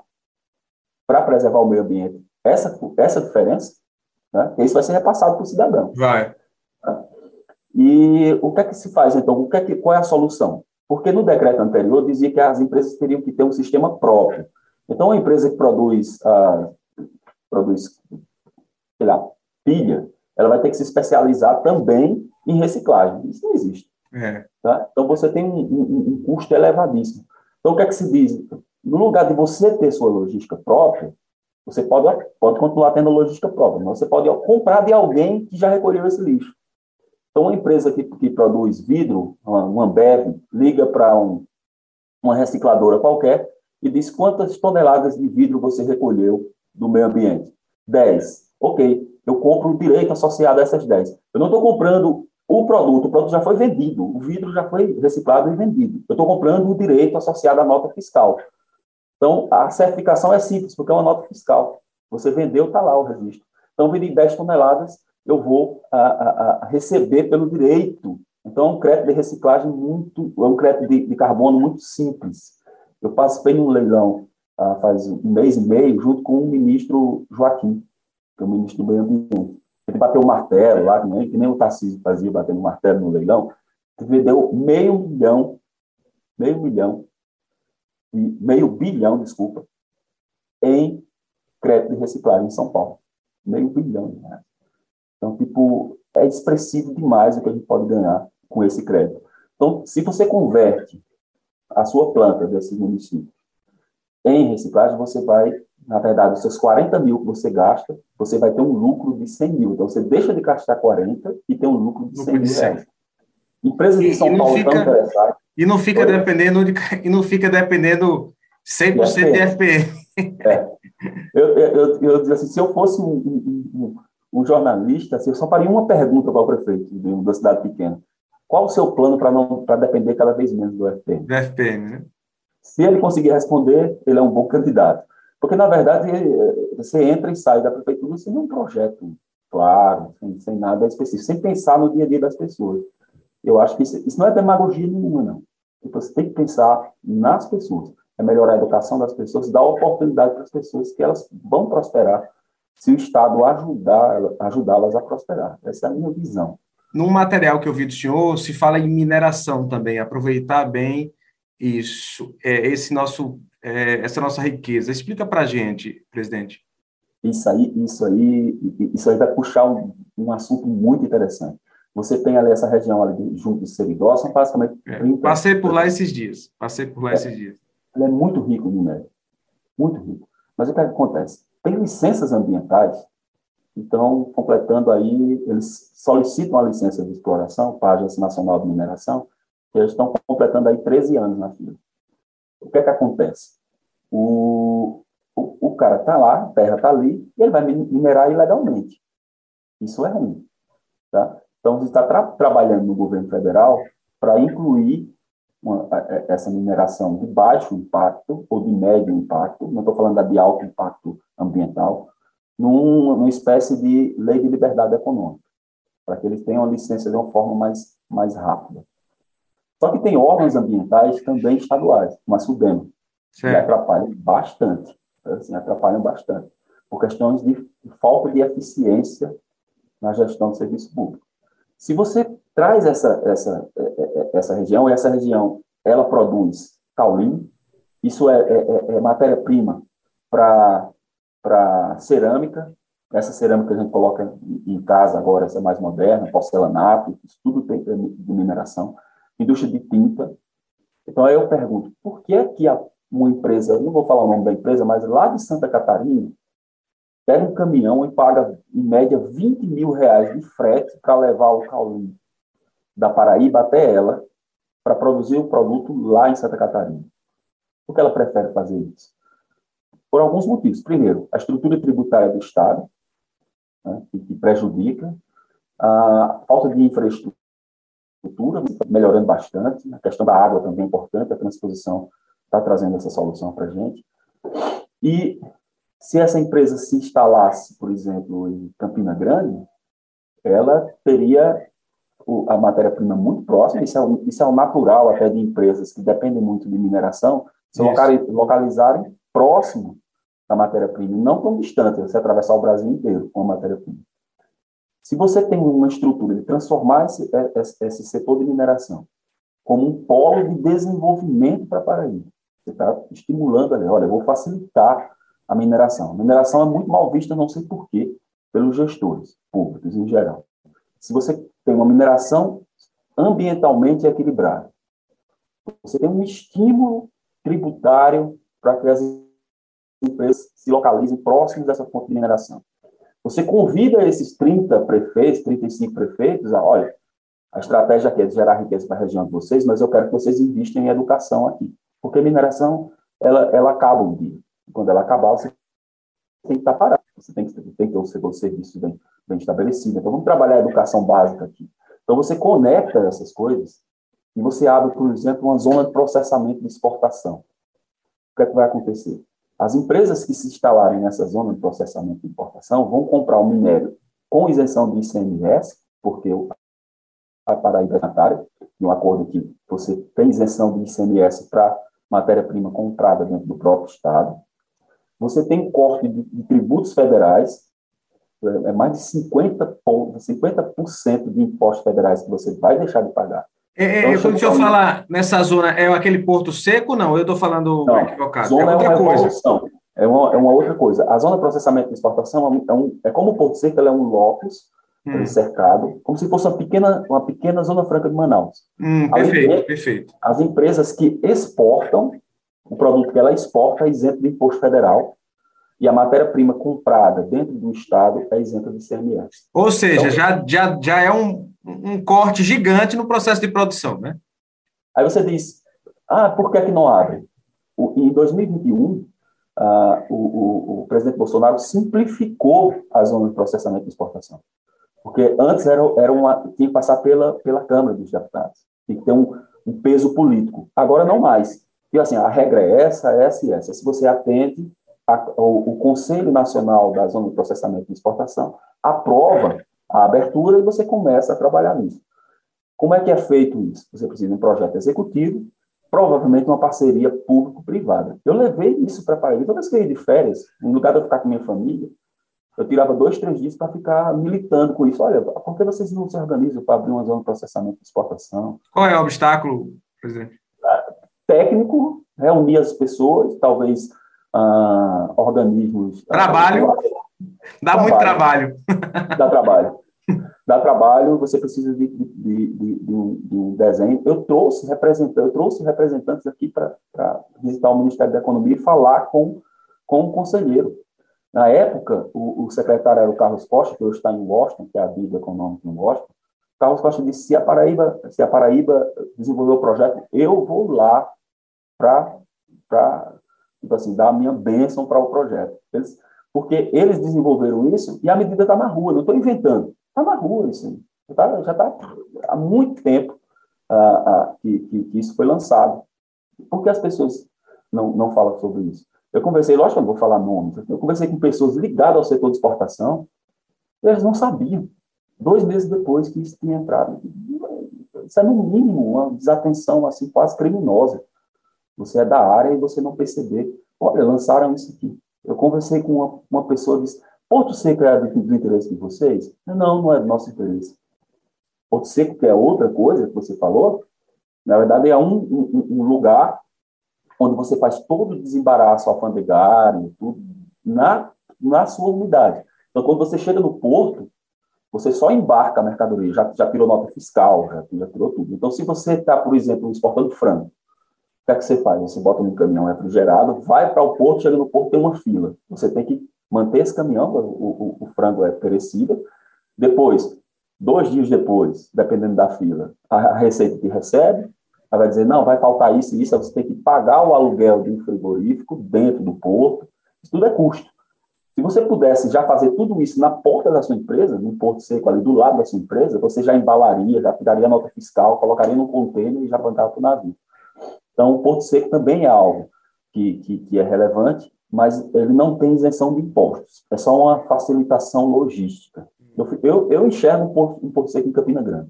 para preservar o meio ambiente essa, essa diferença? Né? Isso vai ser repassado para o cidadão. Vai. Né? E o que é que se faz, então? O que é que, qual é a solução? Porque no decreto anterior dizia que as empresas teriam que ter um sistema próprio. Então, a empresa que produz, ah, produz sei lá, pilha, ela vai ter que se especializar também em reciclagem. Isso não existe. É. Tá? Então, você tem um, um, um, custo elevadíssimo. Então, o que é que se diz? No lugar de você ter sua logística própria, você pode, pode continuar tendo logística própria, mas você pode comprar de alguém que já recolheu esse lixo. Então, uma empresa que, que produz vidro, uma Ambev, liga para um, uma recicladora qualquer e diz quantas toneladas de vidro você recolheu do meio ambiente. 10. Ok, eu compro o direito associado a essas 10. Eu não estou comprando o, produto, o produto já foi vendido, o vidro já foi reciclado e vendido. Eu estou comprando o direito associado à nota fiscal. Então, a certificação é simples, porque é uma nota fiscal. Você vendeu, está lá o registro. Então, vendi 10 toneladas, eu vou a, a, a receber pelo direito. Então, é um crédito de reciclagem muito, é um crédito de, de carbono muito simples. Eu participei num leilão ah, faz um mês e meio, junto com o ministro Joaquim, que é o ministro do meio ambiente. Ele bateu o martelo lá, que nem, que nem o Tarcísio fazia, batendo martelo no leilão, que vendeu meio milhão, meio milhão, meio bilhão, desculpa, em crédito de reciclagem em São Paulo. Meio bilhão de reais. Então, tipo, é expressivo demais o que a gente pode ganhar com esse crédito. Então, se você converte a sua planta desse município em reciclagem, você vai, na verdade, os seus 40 mil que você gasta, você vai ter um lucro de 100 mil. Então, você deixa de gastar 40 e tem um lucro de 100 mil reais. Empresas de São Paulo fica, interessadas. E não fica dependendo de, e não fica dependendo 100% de FPM. É. Eu, eu, eu, eu assim, se eu fosse um, um, um, um jornalista, assim, eu só faria uma pergunta para o prefeito de uma cidade pequena. Qual o seu plano para não para depender cada vez menos do FPM? Do FPM, né? Se ele conseguir responder, ele é um bom candidato. Porque, na verdade, você entra e sai da prefeitura sem um projeto claro, sem, sem nada específico, sem pensar no dia a dia das pessoas. Eu acho que isso, isso não é demagogia nenhuma, não. Tipo, você tem que pensar nas pessoas. É melhorar a educação das pessoas, dar oportunidade para as pessoas que elas vão prosperar se o Estado ajudar ajudá-las a prosperar. Essa é a minha visão. Num material que eu vi do senhor, se fala em mineração também, aproveitar bem isso, é, esse nosso, é, essa nossa riqueza. Explica para a gente, presidente. Isso aí, isso aí, isso aí vai puxar um, um assunto muito interessante. Você tem ali essa região ali junto de Seridó, são basicamente é, Passei por lá esses dias. Passei por lá é, esses dias. É muito rico no minério. Muito rico. Mas o que acontece? Tem licenças ambientais, então, completando aí, eles solicitam a licença de exploração para a Agência Nacional de Mineração, eles estão completando aí 13 anos na fila. O que é que acontece? O, o, o cara está lá, a terra está ali, e ele vai minerar ilegalmente. Isso é ruim. Tá? Então, você está tra trabalhando no governo federal para incluir uma, essa mineração de baixo impacto ou de médio impacto, não estou falando da de alto impacto ambiental, num, numa espécie de lei de liberdade econômica, para que eles tenham a licença de uma forma mais, mais rápida. Só que tem órgãos ambientais também estaduais, como a SUDEM, que atrapalham bastante, assim, atrapalham bastante, por questões de falta de eficiência na gestão do serviço público. Se você traz essa, essa, é, é, é, essa região, e essa região ela produz caulim, isso é, é, é matéria-prima para cerâmica, essa cerâmica a gente coloca em casa agora, essa mais moderna, porcelanato, isso tudo tem de mineração indústria de tinta. Então, aí eu pergunto, por que é que uma empresa, não vou falar o nome da empresa, mas lá de Santa Catarina, pega um caminhão e paga, em média, 20 mil reais de frete para levar o caule da Paraíba até ela, para produzir o produto lá em Santa Catarina. Por que ela prefere fazer isso? Por alguns motivos. Primeiro, a estrutura tributária do Estado, né, que prejudica, a falta de infraestrutura, infraestrutura, melhorando bastante. A questão da água também é importante, a transposição está trazendo essa solução para a gente. E se essa empresa se instalasse, por exemplo, em Campina Grande, ela teria a matéria-prima muito próxima, isso é, isso é o natural até de empresas que dependem muito de mineração, se localizarem próximo da matéria-prima, não tão distante, você atravessar o Brasil inteiro com a matéria-prima. Se você tem uma estrutura de transformar esse, é, esse, esse setor de mineração como um polo de desenvolvimento para Paraíba, você está estimulando ali, olha, eu vou facilitar a mineração. A mineração é muito mal vista, não sei porquê, pelos gestores públicos em geral. Se você tem uma mineração ambientalmente equilibrada, você tem um estímulo tributário para que as empresas se localizem próximos dessa fonte de mineração. Você convida esses 30 prefeitos, 35 prefeitos, a, olha, a estratégia aqui é gerar riqueza para a região de vocês, mas eu quero que vocês investam em educação aqui. Porque a mineração, ela, ela acaba um dia. Quando ela acabar, você tem que estar parado. Você tem que, tem que ter o seu serviço bem, bem estabelecido. Então, vamos trabalhar a educação básica aqui. Então, você conecta essas coisas e você abre, por exemplo, uma zona de processamento de exportação. O que é que vai acontecer? As empresas que se instalarem nessa zona de processamento de importação vão comprar o minério com isenção de ICMS, porque a Paraíba é em um acordo que você tem isenção de ICMS para matéria-prima comprada dentro do próprio Estado. Você tem corte de, de tributos federais, é, é mais de 50%, 50 de impostos federais que você vai deixar de pagar. É, então, quando o senhor fala nessa zona, é aquele porto seco? Não, eu estou falando não, equivocado. Zona é outra é coisa. Evolução. É uma, é uma outra coisa. A zona de processamento de exportação é, um, é como o porto seco, ela é um locus hum. cercado, como se fosse uma pequena, uma pequena zona franca de Manaus. Hum, perfeito, perfeito. As empresas que exportam, o produto que ela exporta é isento de imposto federal, e a matéria-prima comprada dentro do Estado é isenta de ICMS. Ou seja, então, já, já, já é um, um corte gigante no processo de produção, né? Aí você diz, ah, por que, é que não abre? O, em 2021, ah, o, o, o, presidente Bolsonaro simplificou a zona de processamento de exportação. Porque antes era, era uma, tinha que passar pela, pela Câmara dos Deputados, tinha que ter um, um peso político. Agora não mais. E assim, a regra é essa, essa e essa. Se você atende a, o, o, Conselho Nacional da Zona de Processamento e Exportação aprova a abertura e você começa a trabalhar nisso. Como é que é feito isso? Você precisa de um projeto executivo, provavelmente uma parceria público-privada. Eu levei isso para Paraíba. Toda vez que eu ia de férias, no lugar de eu ficar com minha família, eu tirava dois, três dias para ficar militando com isso. Olha, por que vocês não se organizam para abrir uma zona de processamento e exportação? Qual é o obstáculo, presidente? Técnico, reunir as pessoas, talvez uh, organismos. Ah, trabalho. Uh, Dá trabalho. muito trabalho. Dá trabalho. Dá trabalho, você precisa de, de, de, de, um, de desenho. Eu trouxe, representantes, eu trouxe representantes aqui para visitar o Ministério da Economia e falar com, com o conselheiro. Na época, o, o secretário era o Carlos Costa, que hoje está em Washington, que é a Bíblia Econômica em Washington. Carlos Costa disse: se a Paraíba, se a Paraíba desenvolver o projeto, eu vou lá para tipo assim, dar a minha bênção para o projeto. Eles, porque eles desenvolveram isso e a medida está na rua, não estou inventando. Está na rua isso. Já está tá há muito tempo ah, ah, que, que, que, isso foi lançado. Por que as pessoas não, não falam sobre isso? Eu conversei, lógico que eu não vou falar nomes, eu conversei com pessoas ligadas ao setor de exportação, eles não sabiam. Dois meses depois que isso tinha entrado. Isso é, no mínimo, uma desatenção assim, quase criminosa. Você é da área e você não perceber. Olha, lançaram isso aqui. Eu conversei com uma, uma pessoa e disse: Porto Seco é do, interesse de vocês? Não, não é do nosso interesse. Porto Seco, que é outra coisa que você falou, na verdade é um, um, um lugar onde você faz todo o desembaraço alfandegário, tudo, na, na sua unidade. Então, quando você chega no porto, você só embarca a mercadoria, já, já tirou nota fiscal, já, já tirou tudo. Então, se você está, por exemplo, exportando frango, que é que você faz? Você bota no caminhão refrigerado, vai para o porto, chega no porto, tem uma fila. Você tem que manter esse caminhão, o, o, o frango é perecível. Depois, dois dias depois, dependendo da fila, a, a receita te recebe, ela vai dizer, não, vai faltar isso e isso, você tem que pagar o aluguel de um frigorífico dentro do porto, isso tudo é custo. Se você pudesse já fazer tudo isso na porta da sua empresa, no porto seco ali do lado da sua empresa, você já embalaria, já tiraria nota fiscal, colocaria no container e já mandava para o navio. Então, o Porto Seco também é algo que, que, que, é relevante, mas ele não tem isenção de impostos. É só uma facilitação logística. Eu, eu, eu enxergo um Porto, um Porto Seco em Campina Grande.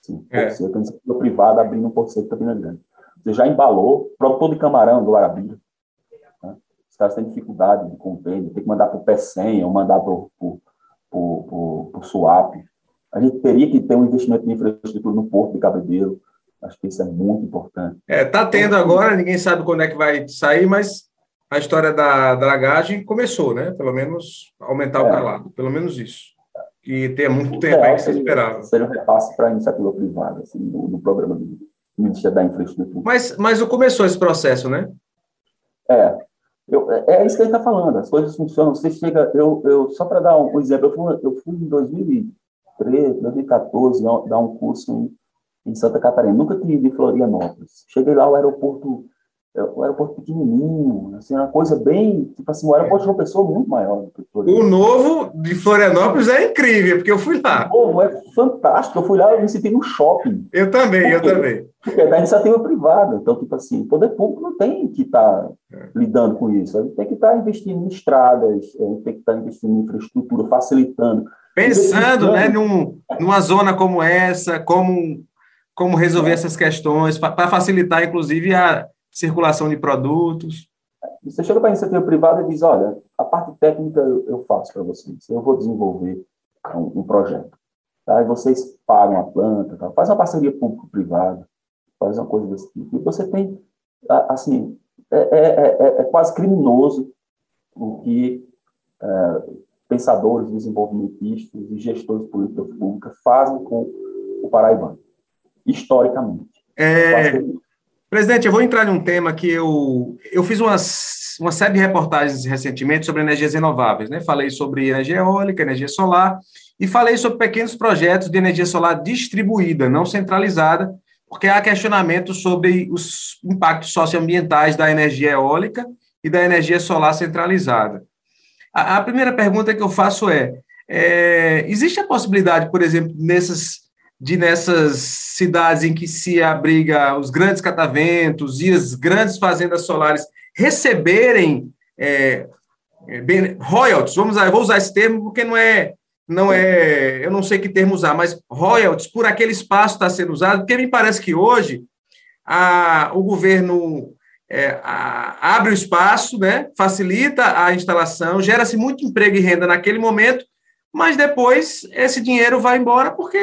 Sim, é. Porto Seco, iniciativa privada abrindo um Porto Seco em Campina Grande. Você já embalou, produtor de camarão do Arabira. Né? Os caras têm dificuldade de convênio, tem que mandar para o PECEM ou mandar para o SUAP. A gente teria que ter um investimento de infraestrutura no Porto de Cabedelo Acho que isso é muito importante. É, tá tendo agora, ninguém sabe quando é que vai sair, mas a história da dragagem começou, né? Pelo menos aumentar é. o calado, pelo menos isso. E tem muito tempo aí que se esperava. Seria um repasse para a iniciativa privada, assim, no, no programa do Ministério da Infraestrutura. Mas, mas começou esse processo, né? É. Eu, é, é isso que ele está falando, as coisas funcionam. Você chega, eu, eu só para dar um exemplo, eu fui, eu fui em 2013, 2014 dar um curso em em Santa Catarina. Nunca tinha ido em Florianópolis. Cheguei lá, o aeroporto é o aeroporto pequenininho, assim, uma coisa bem, tipo assim, o aeroporto de uma pessoa muito maior do que o O novo de Florianópolis é incrível, porque eu fui lá. O novo é fantástico, eu fui lá, eu me senti no shopping. Eu também, eu também. Porque é da iniciativa privada, então, tipo assim, o poder público não tem que estar tá é. lidando com isso, a gente tem que estar tá investindo em estradas, a gente tem que estar tá investindo em infraestrutura, facilitando. Pensando, né, num, numa zona como essa, como, como resolver é. essas questões, para facilitar, inclusive, a circulação de produtos. Você chega para a iniciativa privada e diz, olha, a parte técnica eu faço para vocês, eu vou desenvolver um, um projeto. Tá? E vocês pagam a planta, tá? faz uma parceria público-privada, faz uma coisa desse tipo. E você tem, assim, é, é, é, é quase criminoso o que é, pensadores, desenvolvimentistas e gestores de política pública fazem com o paraibano, historicamente. É, Presidente, eu vou entrar em um tema que eu, eu fiz umas, uma série de reportagens recentemente sobre energias renováveis, né? Falei sobre energia eólica, energia solar, e falei sobre pequenos projetos de energia solar distribuída, não centralizada, porque há questionamento sobre os impactos socioambientais da energia eólica e da energia solar centralizada. A, a primeira pergunta que eu faço é, é, existe a possibilidade, por exemplo, nessas de nessas cidades em que se abriga os grandes cataventos e as grandes fazendas solares receberem é, é royalties, vamos usar, vou usar esse termo porque não é, não é, eu não sei que termo usar, mas royalties por aquele espaço está sendo usado, porque me parece que hoje a, o governo é, a, abre o espaço, né, facilita a instalação, gera-se muito emprego e renda naquele momento, mas depois esse dinheiro vai embora porque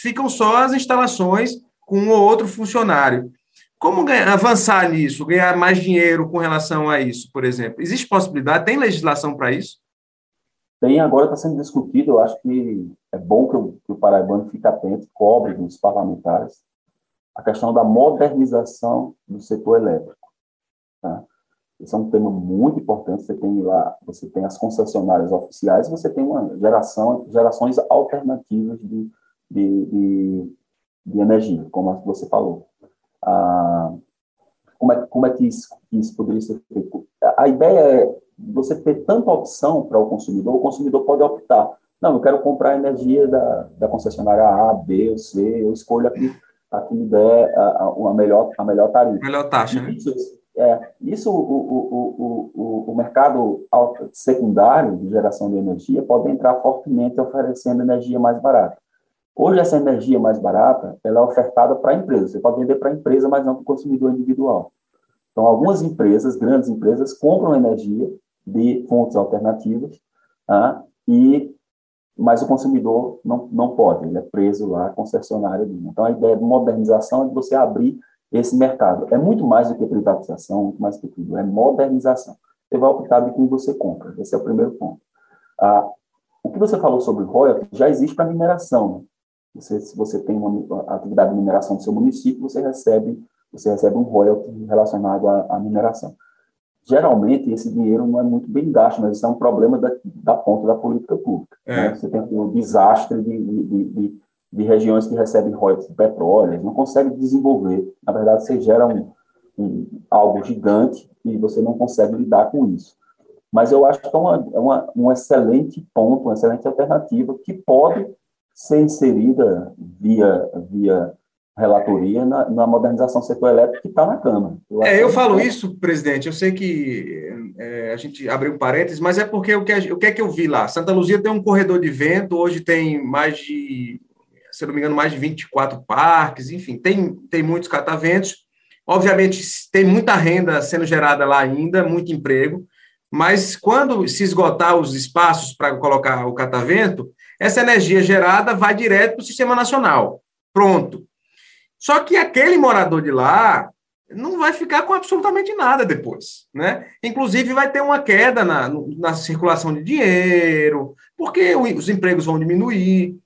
ficam só as instalações com um ou outro funcionário. Como ganhar, avançar nisso, ganhar mais dinheiro com relação a isso, por exemplo? Existe possibilidade? Tem legislação para isso? Tem, agora está sendo discutido. Eu acho que é bom que o, que o paraibano fique atento, cobre dos parlamentares, a questão da modernização do setor elétrico. Tá? Esse é um tema muito importante. Você tem lá, você tem as concessionárias oficiais, você tem uma geração, gerações alternativas de, de, de, de energia, como você falou. Ah, como, é, como é que isso, isso poderia ser feito? A ideia é você ter tanta opção para o consumidor, o consumidor pode optar. Não, eu quero comprar energia da, da concessionária A, B ou C, eu escolho aqui a que me der a, a, a melhor, a melhor tarifa. Melhor taxa, né? Isso, é, isso, o, o, o, o mercado secundário de geração de energia pode entrar fortemente oferecendo energia mais barata. Hoje, essa energia mais barata ela é ofertada para a empresa. Você pode vender para a empresa, mas não para o consumidor individual. Então, algumas empresas, grandes empresas, compram energia de fontes alternativas, tá? e, mas o consumidor não, não pode, ele é preso lá, concessionário. Então, a ideia de modernização é de você abrir esse mercado. É muito mais do que privatização, muito mais do que tudo, é modernização. Você vai optar de quem você compra, esse é o primeiro ponto. Ah, o que você falou sobre royalties já existe para mineração. Né? Você, se você tem uma atividade de mineração no seu município, você recebe, você recebe um royalty relacionado à, à mineração. Geralmente, esse dinheiro não é muito bem gasto, mas isso é um problema da, da ponta da política pública. É. Né? Você tem um desastre de, de, de, de regiões que recebem royalties de petróleo, não consegue desenvolver. Na verdade, você gera um, um, algo gigante e você não consegue lidar com isso. Mas eu acho que é uma, é uma, um excelente ponto, uma excelente alternativa que pode ser inserida via, via relatoria na, na modernização do setor elétrico que está na Câmara. Eu é, eu falo é... isso, presidente, eu sei que é, a gente abriu parênteses, mas é porque o que, o que é que eu vi lá? Santa Luzia tem um corredor de vento, hoje tem mais de se não me engano, mais de 24 parques, enfim, tem, tem muitos cataventos. Obviamente, tem muita renda sendo gerada lá ainda, muito emprego, mas quando se esgotar os espaços para colocar o catavento, essa energia gerada vai direto para o sistema nacional. Pronto. Só que aquele morador de lá não vai ficar com absolutamente nada depois, né? Inclusive vai ter uma queda na, na circulação de dinheiro, porque os empregos vão diminuir.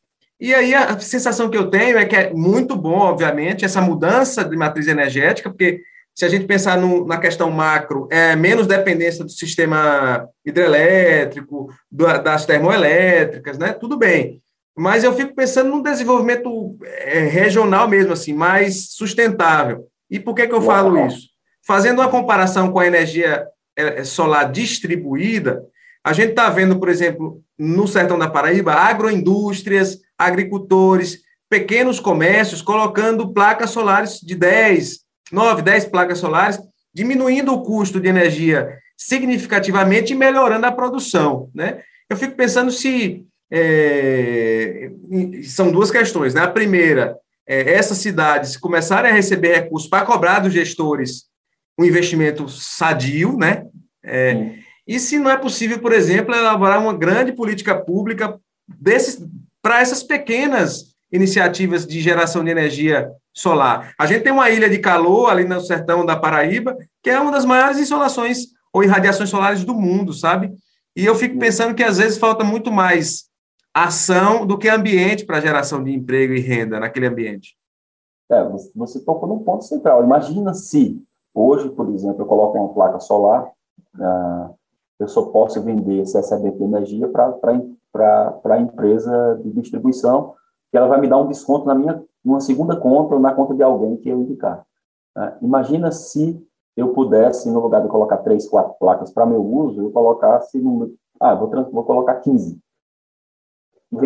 E aí a sensação que eu tenho é que é muito bom, obviamente, essa mudança de matriz energética, porque se a gente pensar no, na questão macro, é menos dependência do sistema hidrelétrico, do, das termoelétricas, né? Tudo bem. Mas eu fico pensando num desenvolvimento é, regional mesmo, assim, mais sustentável. E por que, que eu falo isso? fazendo uma comparação com a energia é, é, solar distribuída, a gente está vendo, por exemplo, no sertão da Paraíba, agroindústrias, agricultores, pequenos comércios colocando placas solares de 10, 9, 10 placas solares, diminuindo o custo de energia significativamente e melhorando a produção. Né? Eu fico pensando se. É, são duas questões. Né? A primeira, é, essas cidades começarem a receber recursos para cobrar dos gestores um investimento sadio, né? É, e se não é possível, por exemplo, elaborar uma grande política pública para essas pequenas iniciativas de geração de energia solar. A gente tem uma ilha de calor ali no sertão da Paraíba, que é uma das maiores insolações ou irradiações solares do mundo, sabe? E eu fico pensando que às vezes falta muito mais ação do que ambiente para geração de emprego e renda naquele ambiente. É, você tocou num ponto central. Imagina se hoje, por exemplo, eu coloco uma placa solar, ah, eu só posso vender esse SABP energia para a empresa de distribuição, que ela vai me dar um desconto na minha numa segunda conta ou na conta de alguém que eu indicar. Né? Imagina se eu pudesse, no lugar de colocar três, quatro placas para meu uso, eu colocasse, no, ah, vou, vou colocar 15.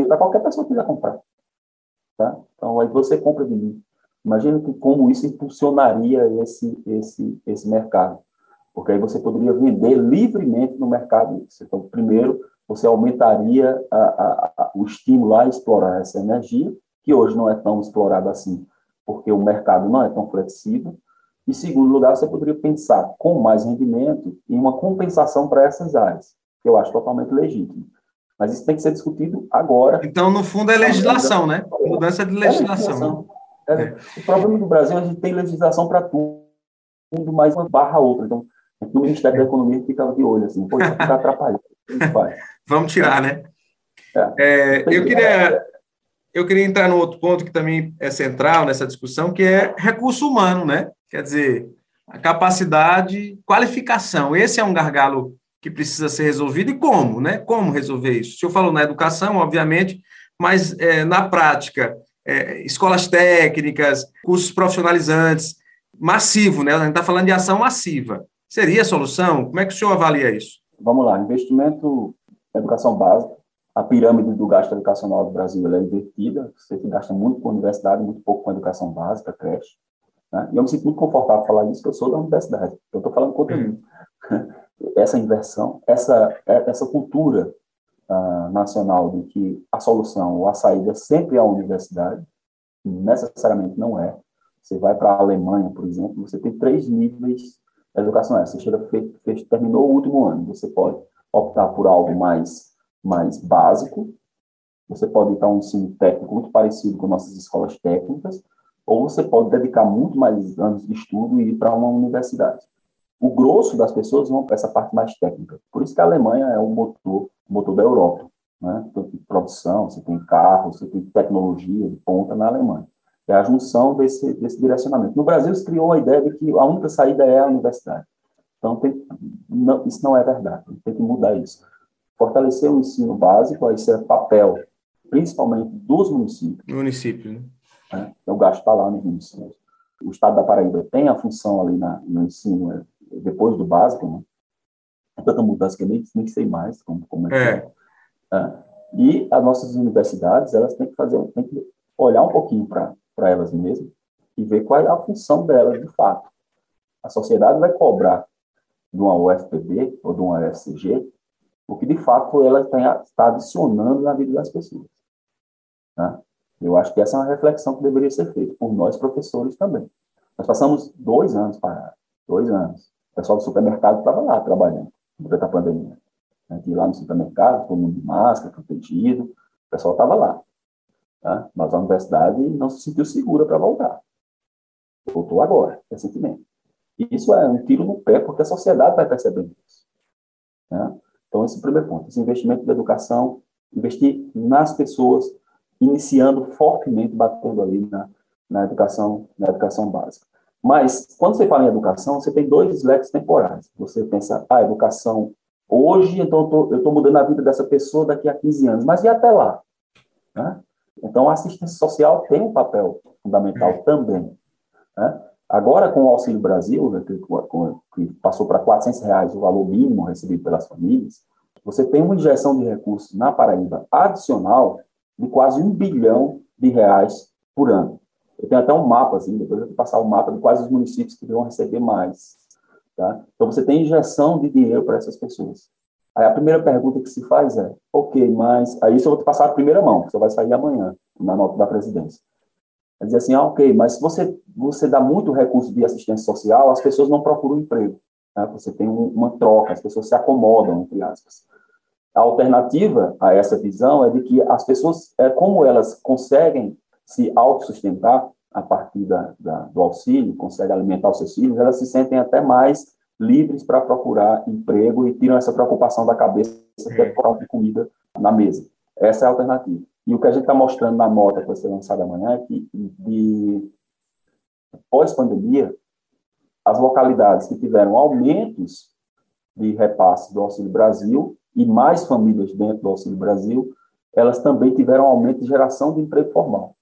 Para qualquer pessoa que quiser comprar. Tá? Então, aí você compra de mim. Imagina que, como isso impulsionaria esse, esse, esse mercado. Porque aí você poderia vender livremente no mercado. Então, primeiro, você aumentaria a, a, a, o estímulo a explorar essa energia, que hoje não é tão explorada assim, porque o mercado não é tão flexível. E, segundo lugar, você poderia pensar com mais rendimento em uma compensação para essas áreas, que eu acho totalmente legítimo. Mas isso tem que ser discutido agora. Então, no fundo, é legislação, né? Mudança de legislação. É legislação. É. É. O problema do Brasil é que a gente tem legislação para tudo, mais uma barra outra. Então, no Ministério da Economia ficava de olho, assim, pô, isso está atrapalhando. Vamos tirar, né? É. é eu queria eu queria entrar no outro ponto que também é central nessa discussão, que é recurso humano, né? Quer dizer, a capacidade, qualificação. Esse é um gargalo que precisa ser resolvido e como, né? Como resolver isso? O senhor falou na educação, obviamente, mas é, na prática, é, escolas técnicas, cursos profissionalizantes, massivo, né? A gente está falando de ação massiva. Seria a solução? Como é que o senhor avalia isso? Vamos lá, investimento em educação básica, a pirâmide do gasto educacional do Brasil é invertida, você gasta muito com a universidade, muito pouco com a educação básica, creche. Né? E eu me sinto muito confortável falar isso, porque eu sou da universidade, eu estou falando contra mim. Essa inversão, essa, essa cultura uh, nacional de que a solução ou a saída sempre é a universidade, necessariamente não é. Você vai para a Alemanha, por exemplo, você tem três níveis educacionais. Você chega, fez, terminou o último ano, você pode optar por algo mais mais básico, você pode para um ensino técnico muito parecido com nossas escolas técnicas, ou você pode dedicar muito mais anos de estudo e ir para uma universidade. O grosso das pessoas vão para essa parte mais técnica. Por isso que a Alemanha é o motor, o motor da Europa. Né? Então, tem produção, você tem carro, você tem tecnologia de ponta na Alemanha. É a junção desse, desse direcionamento. No Brasil, se criou a ideia de que a única saída é a universidade. Então, tem, não, isso não é verdade. Tem que mudar isso. Fortalecer o ensino básico, isso é papel, principalmente dos municípios. Município, né? né? Então, o gasto está lá nos municípios. O Estado da Paraíba tem a função ali na, no ensino, é, depois do básico, né? É tanta mudança que eu nem, nem sei mais como, como é, é. que é. é. E as nossas universidades, elas têm que fazer, têm que olhar um pouquinho para elas mesmas e ver qual é a função delas de fato. A sociedade vai cobrar de uma UFPB ou de uma UFCG o que de fato ela está adicionando na vida das pessoas. Né? Eu acho que essa é uma reflexão que deveria ser feita por nós professores também. Nós passamos dois anos parados, dois anos. O pessoal do supermercado estava lá trabalhando durante a pandemia. Né? lá no supermercado, todo mundo de máscara, protegido, o pessoal estava lá. Tá? Mas a universidade não se sentiu segura para voltar. Voltou agora, recentemente. Isso é um tiro no pé, porque a sociedade vai percebendo isso. Né? Então, esse é o primeiro ponto, esse investimento da educação, investir nas pessoas, iniciando fortemente, batendo ali na, na, educação, na educação básica. Mas, quando você fala em educação, você tem dois leques temporais. Você pensa, ah, educação hoje, então eu estou mudando a vida dessa pessoa daqui a 15 anos, mas e até lá? Né? Então, a assistência social tem um papel fundamental também. Né? Agora, com o Auxílio Brasil, né, que, que, passou para 400 reais o valor mínimo recebido pelas famílias, você tem uma injeção de recursos na Paraíba adicional de quase um bilhão de reais por ano. Eu tenho até um mapa, assim, depois eu vou passar o um mapa de quais os municípios que vão receber mais. Tá? Então, você tem injeção de dinheiro para essas pessoas. Aí a primeira pergunta que se faz é, ok, mas aí isso eu vou te passar a primeira mão, que você vai sair amanhã, na nota da presidência. Vai dizer assim, ah, ok, mas se você, você dá muito recurso de assistência social, as pessoas não procuram emprego. Né? Você tem um, uma troca, as pessoas se acomodam, entre aspas. A alternativa a essa visão é de que as pessoas, é, como elas conseguem se autossustentar a partir da, da, do auxílio, conseguem alimentar os seus filhos, elas se sentem até mais livres para procurar emprego e tiram essa preocupação da cabeça de é de comida na mesa. Essa é a alternativa. E o que a gente está mostrando na nota que vai ser lançada amanhã é que, de pós-pandemia, as localidades que tiveram aumentos de repasse do Auxílio Brasil e mais famílias dentro do Auxílio Brasil, elas também tiveram aumento de geração de emprego formal.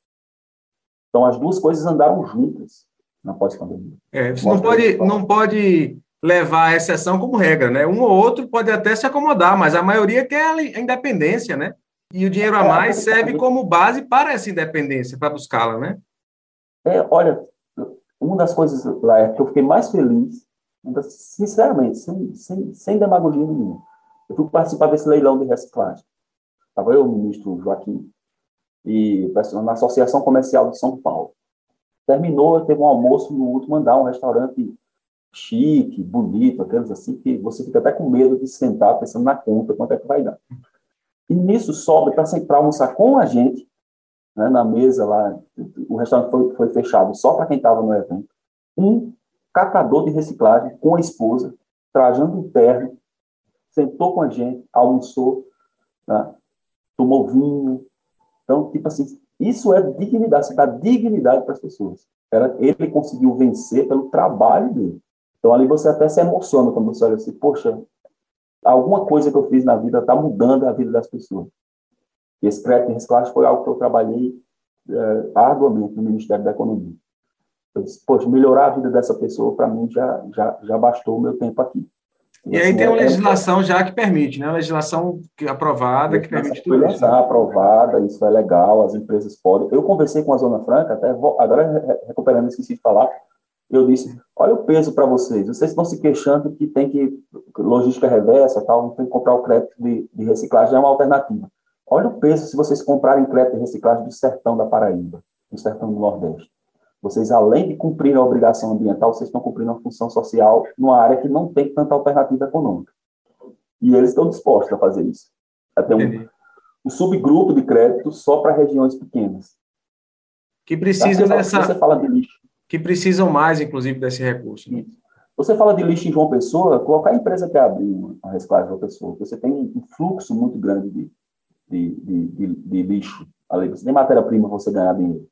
Então, as duas coisas andaram juntas na pós-pandemia. É, você não pode, não pode levar a exceção como regra, né? Um ou outro pode até se acomodar, mas a maioria quer a independência, né? E o dinheiro a mais serve como base para essa independência, para buscá-la, né? É, olha, uma das coisas lá é que eu fiquei mais feliz, sinceramente, sem, sem, sem demagogia nenhuma, eu fui participar desse leilão de reciclagem. Estava eu, o ministro Joaquim, e na Associação Comercial de São Paulo. Terminou, teve um almoço no último andar, um restaurante chique, bonito, aqueles assim, que você fica até com medo de sentar pensando na conta, quanto é que vai dar. E nisso sobe para almoçar com a gente, né, na mesa lá, o restaurante foi, foi fechado só para quem estava no evento, um catador de reciclagem com a esposa, trajando um terno, sentou com a gente, almoçou, né, tomou vinho. Então, tipo assim, isso é dignidade, você dá dignidade para as pessoas. Ele conseguiu vencer pelo trabalho dele. Então, ali você até se emociona quando você olha assim, poxa, alguma coisa que eu fiz na vida está mudando a vida das pessoas. E esse crédito de reciclagem foi algo que eu trabalhei é, arduamente no Ministério da Economia. Eu disse, poxa, melhorar a vida dessa pessoa, para mim, já, já, já bastou o meu tempo aqui. E, e aí assim, tem uma é, legislação já que permite, né? Uma legislação que, aprovada que permite tudo isso. Né? aprovada, isso é legal, as empresas podem. Eu conversei com a Zona Franca, até agora recuperando, esqueci de falar, eu disse, olha o peso para vocês, vocês estão se queixando que tem que, logística reversa, tal, tem que comprar o crédito de, de reciclagem, é uma alternativa. Olha o peso se vocês comprarem crédito de reciclagem do sertão da Paraíba, do sertão do Nordeste. Vocês, além de cumprir a obrigação ambiental, vocês estão cumprindo uma função social numa área que não tem tanta alternativa econômica. E eles estão dispostos a fazer isso. Até um, um subgrupo de crédito só para regiões pequenas. Que precisam dessa. Você fala de lixo que precisam mais, inclusive, desse recurso. Né? Você fala de lixo em João Pessoa, qualquer empresa que abrir uma reciclagem em João Pessoa, você tem um fluxo muito grande de, de, de, de, de lixo. Você tem matéria-prima você ganhar dinheiro.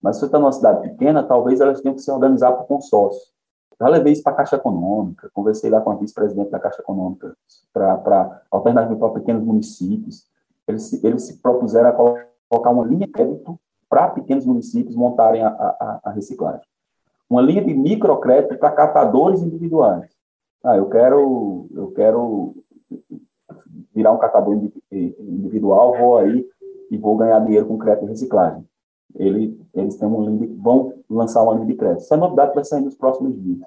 Mas se você está numa cidade pequena, talvez elas tenham que se organizar por consórcio. Já levei isso para a Caixa Econômica, conversei lá com a vice-presidente da Caixa Econômica para alternativa para pequenos municípios. Eles, eles se propuseram a colocar uma linha de crédito para pequenos municípios montarem a, a, a reciclagem uma linha de microcrédito para catadores individuais. Ah, eu quero, eu quero virar um catador individual, vou aí e vou ganhar dinheiro com crédito de reciclagem. Ele, eles têm uma linha de, vão lançar uma linha de crédito. Essa novidade vai sair nos próximos dias.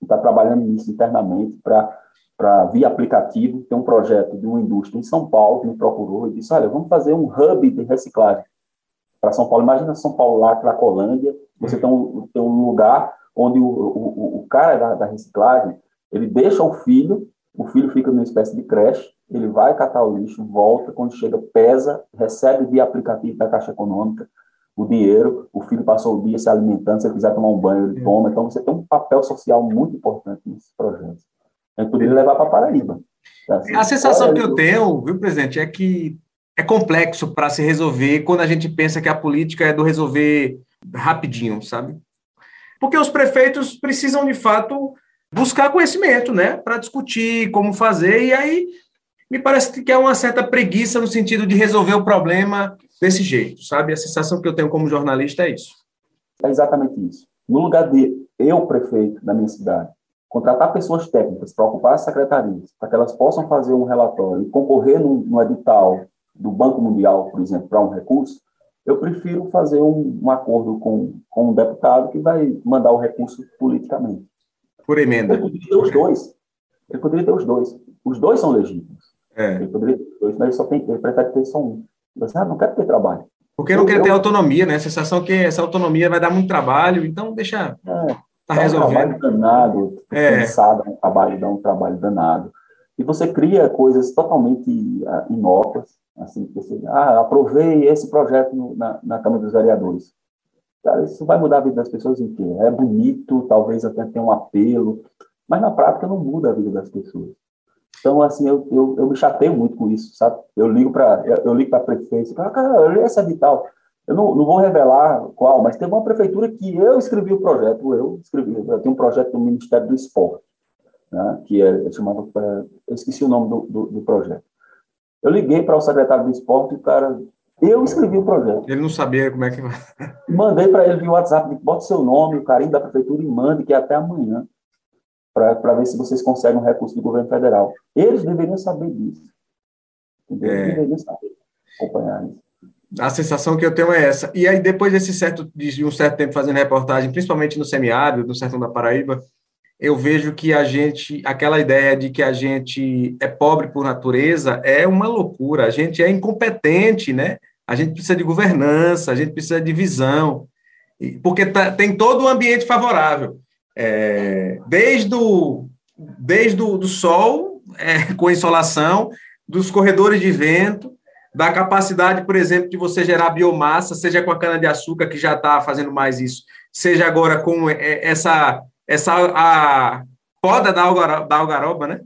Está trabalhando nisso internamente para para via aplicativo, tem um projeto de uma indústria em São Paulo que me procurou e disse, olha, vamos fazer um hub de reciclagem para São Paulo. Imagina São Paulo lá, Cracolândia, você tem um, tem um lugar onde o, o, o cara da, da, reciclagem, ele deixa o filho, o filho fica numa espécie de creche, ele vai catar o lixo, volta, quando chega, pesa, recebe via aplicativo da Caixa Econômica o dinheiro, o filho passou o dia se alimentando, se ele quiser tomar um banho, ele toma. Então, você tem um papel social muito importante nesse projeto. A gente poderia levar para Paraíba. Assim, a sensação que eu tenho, viu, presidente, é que é complexo para se resolver quando a gente pensa que a política é do resolver rapidinho, sabe? Porque os prefeitos precisam, de fato, buscar conhecimento, né, para discutir como fazer, e aí me parece que é uma certa preguiça no sentido de resolver o problema desse jeito, sabe? A sensação que eu tenho como jornalista é isso. É exatamente isso. no lugar de eu, prefeito da minha cidade, contratar pessoas técnicas para ocupar as secretarias, para que elas possam fazer um relatório e concorrer no, no edital do Banco Mundial, por exemplo, para um recurso, eu prefiro fazer um, um, acordo com, com um deputado que vai mandar o recurso politicamente. Por emenda. Ele poderia ter os dois. Ele poderia ter os dois. Os dois são legítimos. É. Ele poderia ter os dois, mas ele, só tem, ele prefere ter só um. Você ah, não quer ter trabalho. Porque não eu, quer ter autonomia, né? A sensação que essa autonomia vai dar muito trabalho, então deixa. É, tá resolvendo. Um trabalho danado, é. pensado, um trabalho, dá um trabalho danado. E você cria coisas totalmente uh, inócuas, assim, você, ah, aprovei esse projeto no, na, na Câmara dos Vereadores. Cara, isso vai mudar a vida das pessoas em quê? É bonito, talvez até tenha um apelo, mas na prática não muda a vida das pessoas. Então, assim, eu, eu, eu me chateio muito com isso, sabe? Eu ligo para eu, eu ligo para prefeito, falo, cara, eu li essa edital. Eu não, não vou revelar qual, mas tem uma prefeitura que eu escrevi o projeto, eu escrevi, eu tenho um projeto do Ministério do Esporte, né, que é chamado, eu esqueci o nome do, do, do projeto. Eu liguei para o secretário do Esporte e o cara, eu escrevi o projeto. Ele não sabia como é que vai. Mandei para ele via WhatsApp, bota seu nome, o carinho da prefeitura e mande, que é até amanhã para ver se vocês conseguem um recurso do governo federal. Eles deveriam saber disso. Eles é. deveriam saber acompanhar isso. A sensação que eu tenho é essa. E aí, depois desse certo, de um certo tempo fazendo reportagem, principalmente no semiárido, no sertão da Paraíba, eu vejo que a gente, aquela ideia de que a gente é pobre por natureza é uma loucura. A gente é incompetente, né? A gente precisa de governança, a gente precisa de visão, porque tá, tem todo o ambiente favorável. É, desde o desde o do sol, é, com insolação, dos corredores de vento, da capacidade, por exemplo, de você gerar biomassa, seja com a cana-de-açúcar, que já está fazendo mais isso, seja agora com é, essa, essa a poda da, algaroba, da algaroba né?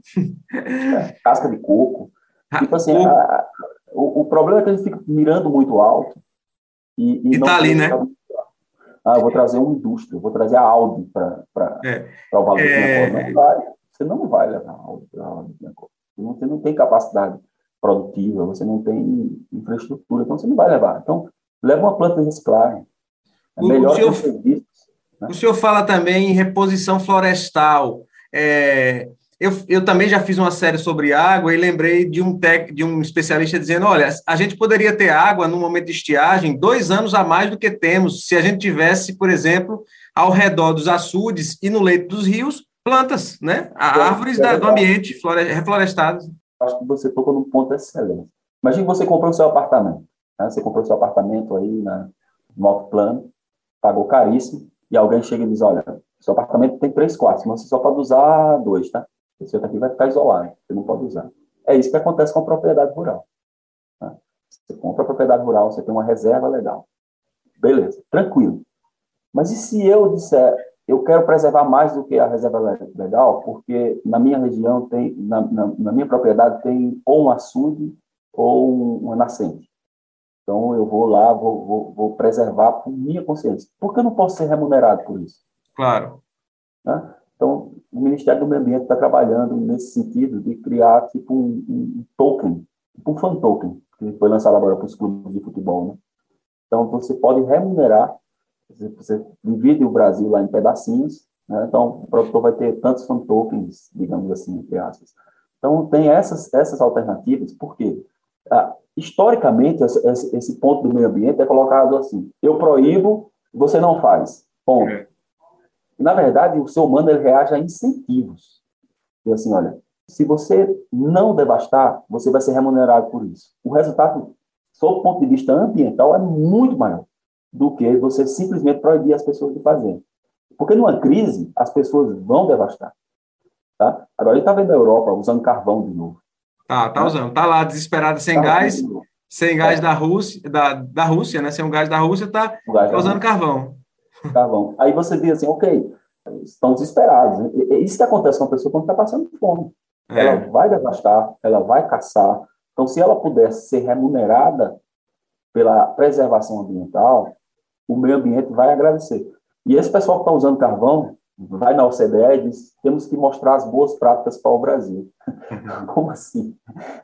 É, casca de coco. Tipo assim, a, o, o, problema é que a gente fica mirando muito alto e, e, tá ali, né? Ah, eu vou trazer uma indústria, vou trazer a Audi para é. o valor é... Não vai, você não vai levar a Audi para Audi Você não tem capacidade produtiva, você não tem infraestrutura, então você não vai levar. Então, leva uma planta de reciclagem. É o, melhor o senhor, serviços, né? o senhor fala também em reposição florestal. É, eu, eu também já fiz uma série sobre água e lembrei de um, tec, de um especialista dizendo: olha, a gente poderia ter água no momento de estiagem dois anos a mais do que temos, se a gente tivesse, por exemplo, ao redor dos açudes e no leito dos rios, plantas, né? Árvores é do ambiente reflorestadas. Acho que você tocou num ponto excelente. Imagine que você comprou o seu apartamento. Né? Você comprou o seu apartamento aí na, no alto plano, pagou caríssimo, e alguém chega e diz: olha, seu apartamento tem três quartos, mas você só pode usar dois, tá? Esse outro aqui vai ficar isolado, você não pode usar. É isso que acontece com a propriedade rural. Tá? Você compra a propriedade rural, você tem uma reserva legal. Beleza, tranquilo. Mas e se eu disser, eu quero preservar mais do que a reserva legal, porque na minha região tem, na, na, na minha propriedade tem ou um açude ou uma nascente. Então eu vou lá, vou, vou, vou preservar por minha consciência. Por que eu não posso ser remunerado por isso? Claro. Né? Então, o Ministério do Meio Ambiente está trabalhando nesse sentido de criar tipo um, um, token, tipo um fan token, que foi lançado agora para os clubes de futebol. Né? Então, você pode remunerar, você divide o Brasil lá em pedacinhos, né? então o produtor vai ter tantos fan tokens, digamos assim, entre aspas. Então, tem essas, essas alternativas, porque ah, historicamente esse, ponto do meio ambiente é colocado assim: eu proíbo, você não faz. Ponto. É. Na verdade, o ser humano ele reage a incentivos. E assim, olha, se você não devastar, você vai ser remunerado por isso. O resultado, sob o ponto de vista ambiental, é muito maior do que você simplesmente proibir as pessoas de fazer. Porque numa crise, as pessoas vão devastar. Tá? Agora, a gente está vendo a Europa usando carvão de novo. Tá, tá usando. Tá lá desesperada sem tá gás, sem gás é. da Rússia, da, da Rússia, né? Sem o gás da Rússia, tá, tá usando carvão carvão. Aí você diz assim, ok, estão desesperados. É isso que acontece com a pessoa quando está passando fome. É. Ela vai devastar, ela vai caçar. Então, se ela pudesse ser remunerada pela preservação ambiental, o meio ambiente vai agradecer. E esse pessoal que está usando carvão vai na OCDE e diz: temos que mostrar as boas práticas para o Brasil. Uhum. Como assim?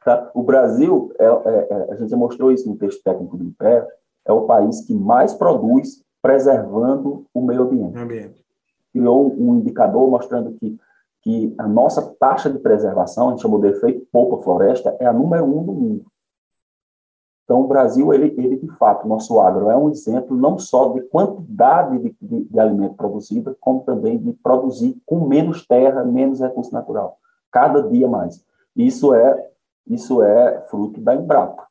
Tá? O Brasil, é, é, é, a gente já mostrou isso no texto técnico do IPE, é o país que mais produz preservando o meio ambiente. ambiente. Criou um indicador mostrando que, que a nossa taxa de preservação, a gente chamou de efeito Poupa Floresta, é a número um do mundo. Então, o Brasil, ele, ele de fato, nosso agro é um exemplo não só de quantidade de, de, de alimento produzido, como também de produzir com menos terra, menos recurso natural, cada dia mais. Isso é, isso é fruto da Embrapa.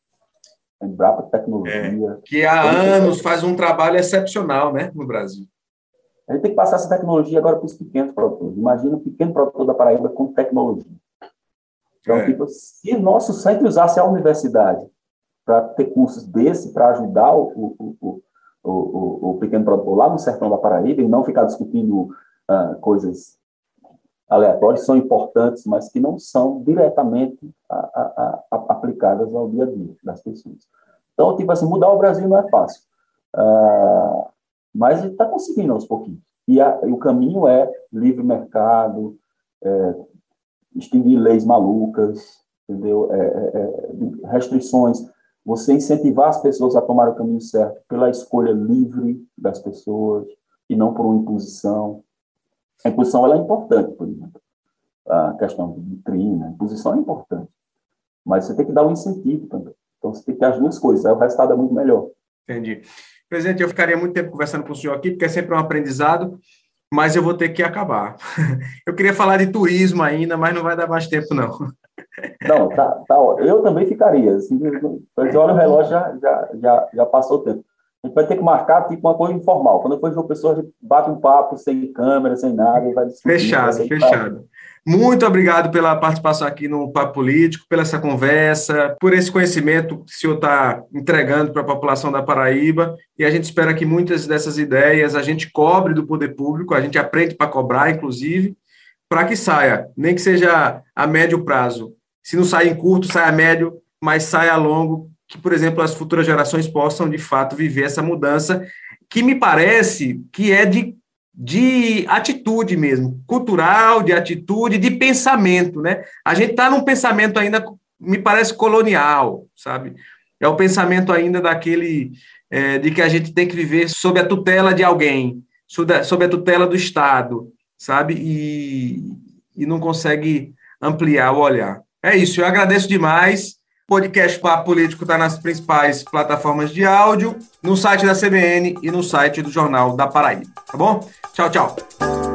A Embrapa Tecnologia. É, que há anos faz um trabalho excepcional né, no Brasil. A gente tem que passar essa tecnologia agora para os pequenos produtores. Imagina o pequeno produtor da Paraíba com tecnologia. Então, é. tipo, se nosso centro usasse a universidade para ter cursos desse, para ajudar o, o, o, o, pequeno produtor lá no sertão da Paraíba e não ficar discutindo uh, coisas aleatórias, são importantes, mas que não são diretamente a, a, a, aplicadas ao dia a dia das pessoas. Então, tipo assim, mudar o Brasil não é fácil, uh, mas está conseguindo aos pouquinhos. E, e, o caminho é livre mercado, é, extinguir leis malucas, entendeu? É, é, é restrições você incentivar as pessoas a tomar o caminho certo pela escolha livre das pessoas e não por uma imposição. A imposição ela é importante, por exemplo. A questão de doutrina, a imposição é importante. Mas você tem que dar um incentivo também. Então, você tem que ter as duas coisas, aí o resultado é muito melhor. Entendi. Presidente, eu ficaria muito tempo conversando com o senhor aqui, porque é sempre um aprendizado, mas eu vou ter que acabar. Eu queria falar de turismo ainda, mas não vai dar mais tempo, não. Não, tá, tá, eu também ficaria. Assim, olha o relógio, já, já, já, já passou o tempo. A gente vai ter que marcar tipo uma coisa informal. Quando for uma pessoa, a gente bate um papo sem câmera, sem nada, e vai discutir. Fechado, vai fechado. Muito obrigado pela participação aqui no Papo Político, pela essa conversa, por esse conhecimento que o senhor está entregando para a população da Paraíba. E a gente espera que muitas dessas ideias a gente cobre do poder público, a gente aprende para cobrar, inclusive, para que saia, nem que seja a médio prazo, se não sai em curto, sai a médio, mas sai a longo, que, por exemplo, as futuras gerações possam, de fato, viver essa mudança, que me parece que é de, de atitude mesmo, cultural, de atitude, de pensamento, né? A gente está num pensamento ainda, me parece, colonial, sabe? É o pensamento ainda daquele, é, de que a gente tem que viver sob a tutela de alguém, sob a, sob a tutela do Estado, sabe? E, e não consegue ampliar o olhar. É isso, eu agradeço demais. O podcast Papo Político está nas principais plataformas de áudio, no site da CBN e no site do Jornal da Paraíba. Tá bom? Tchau, tchau.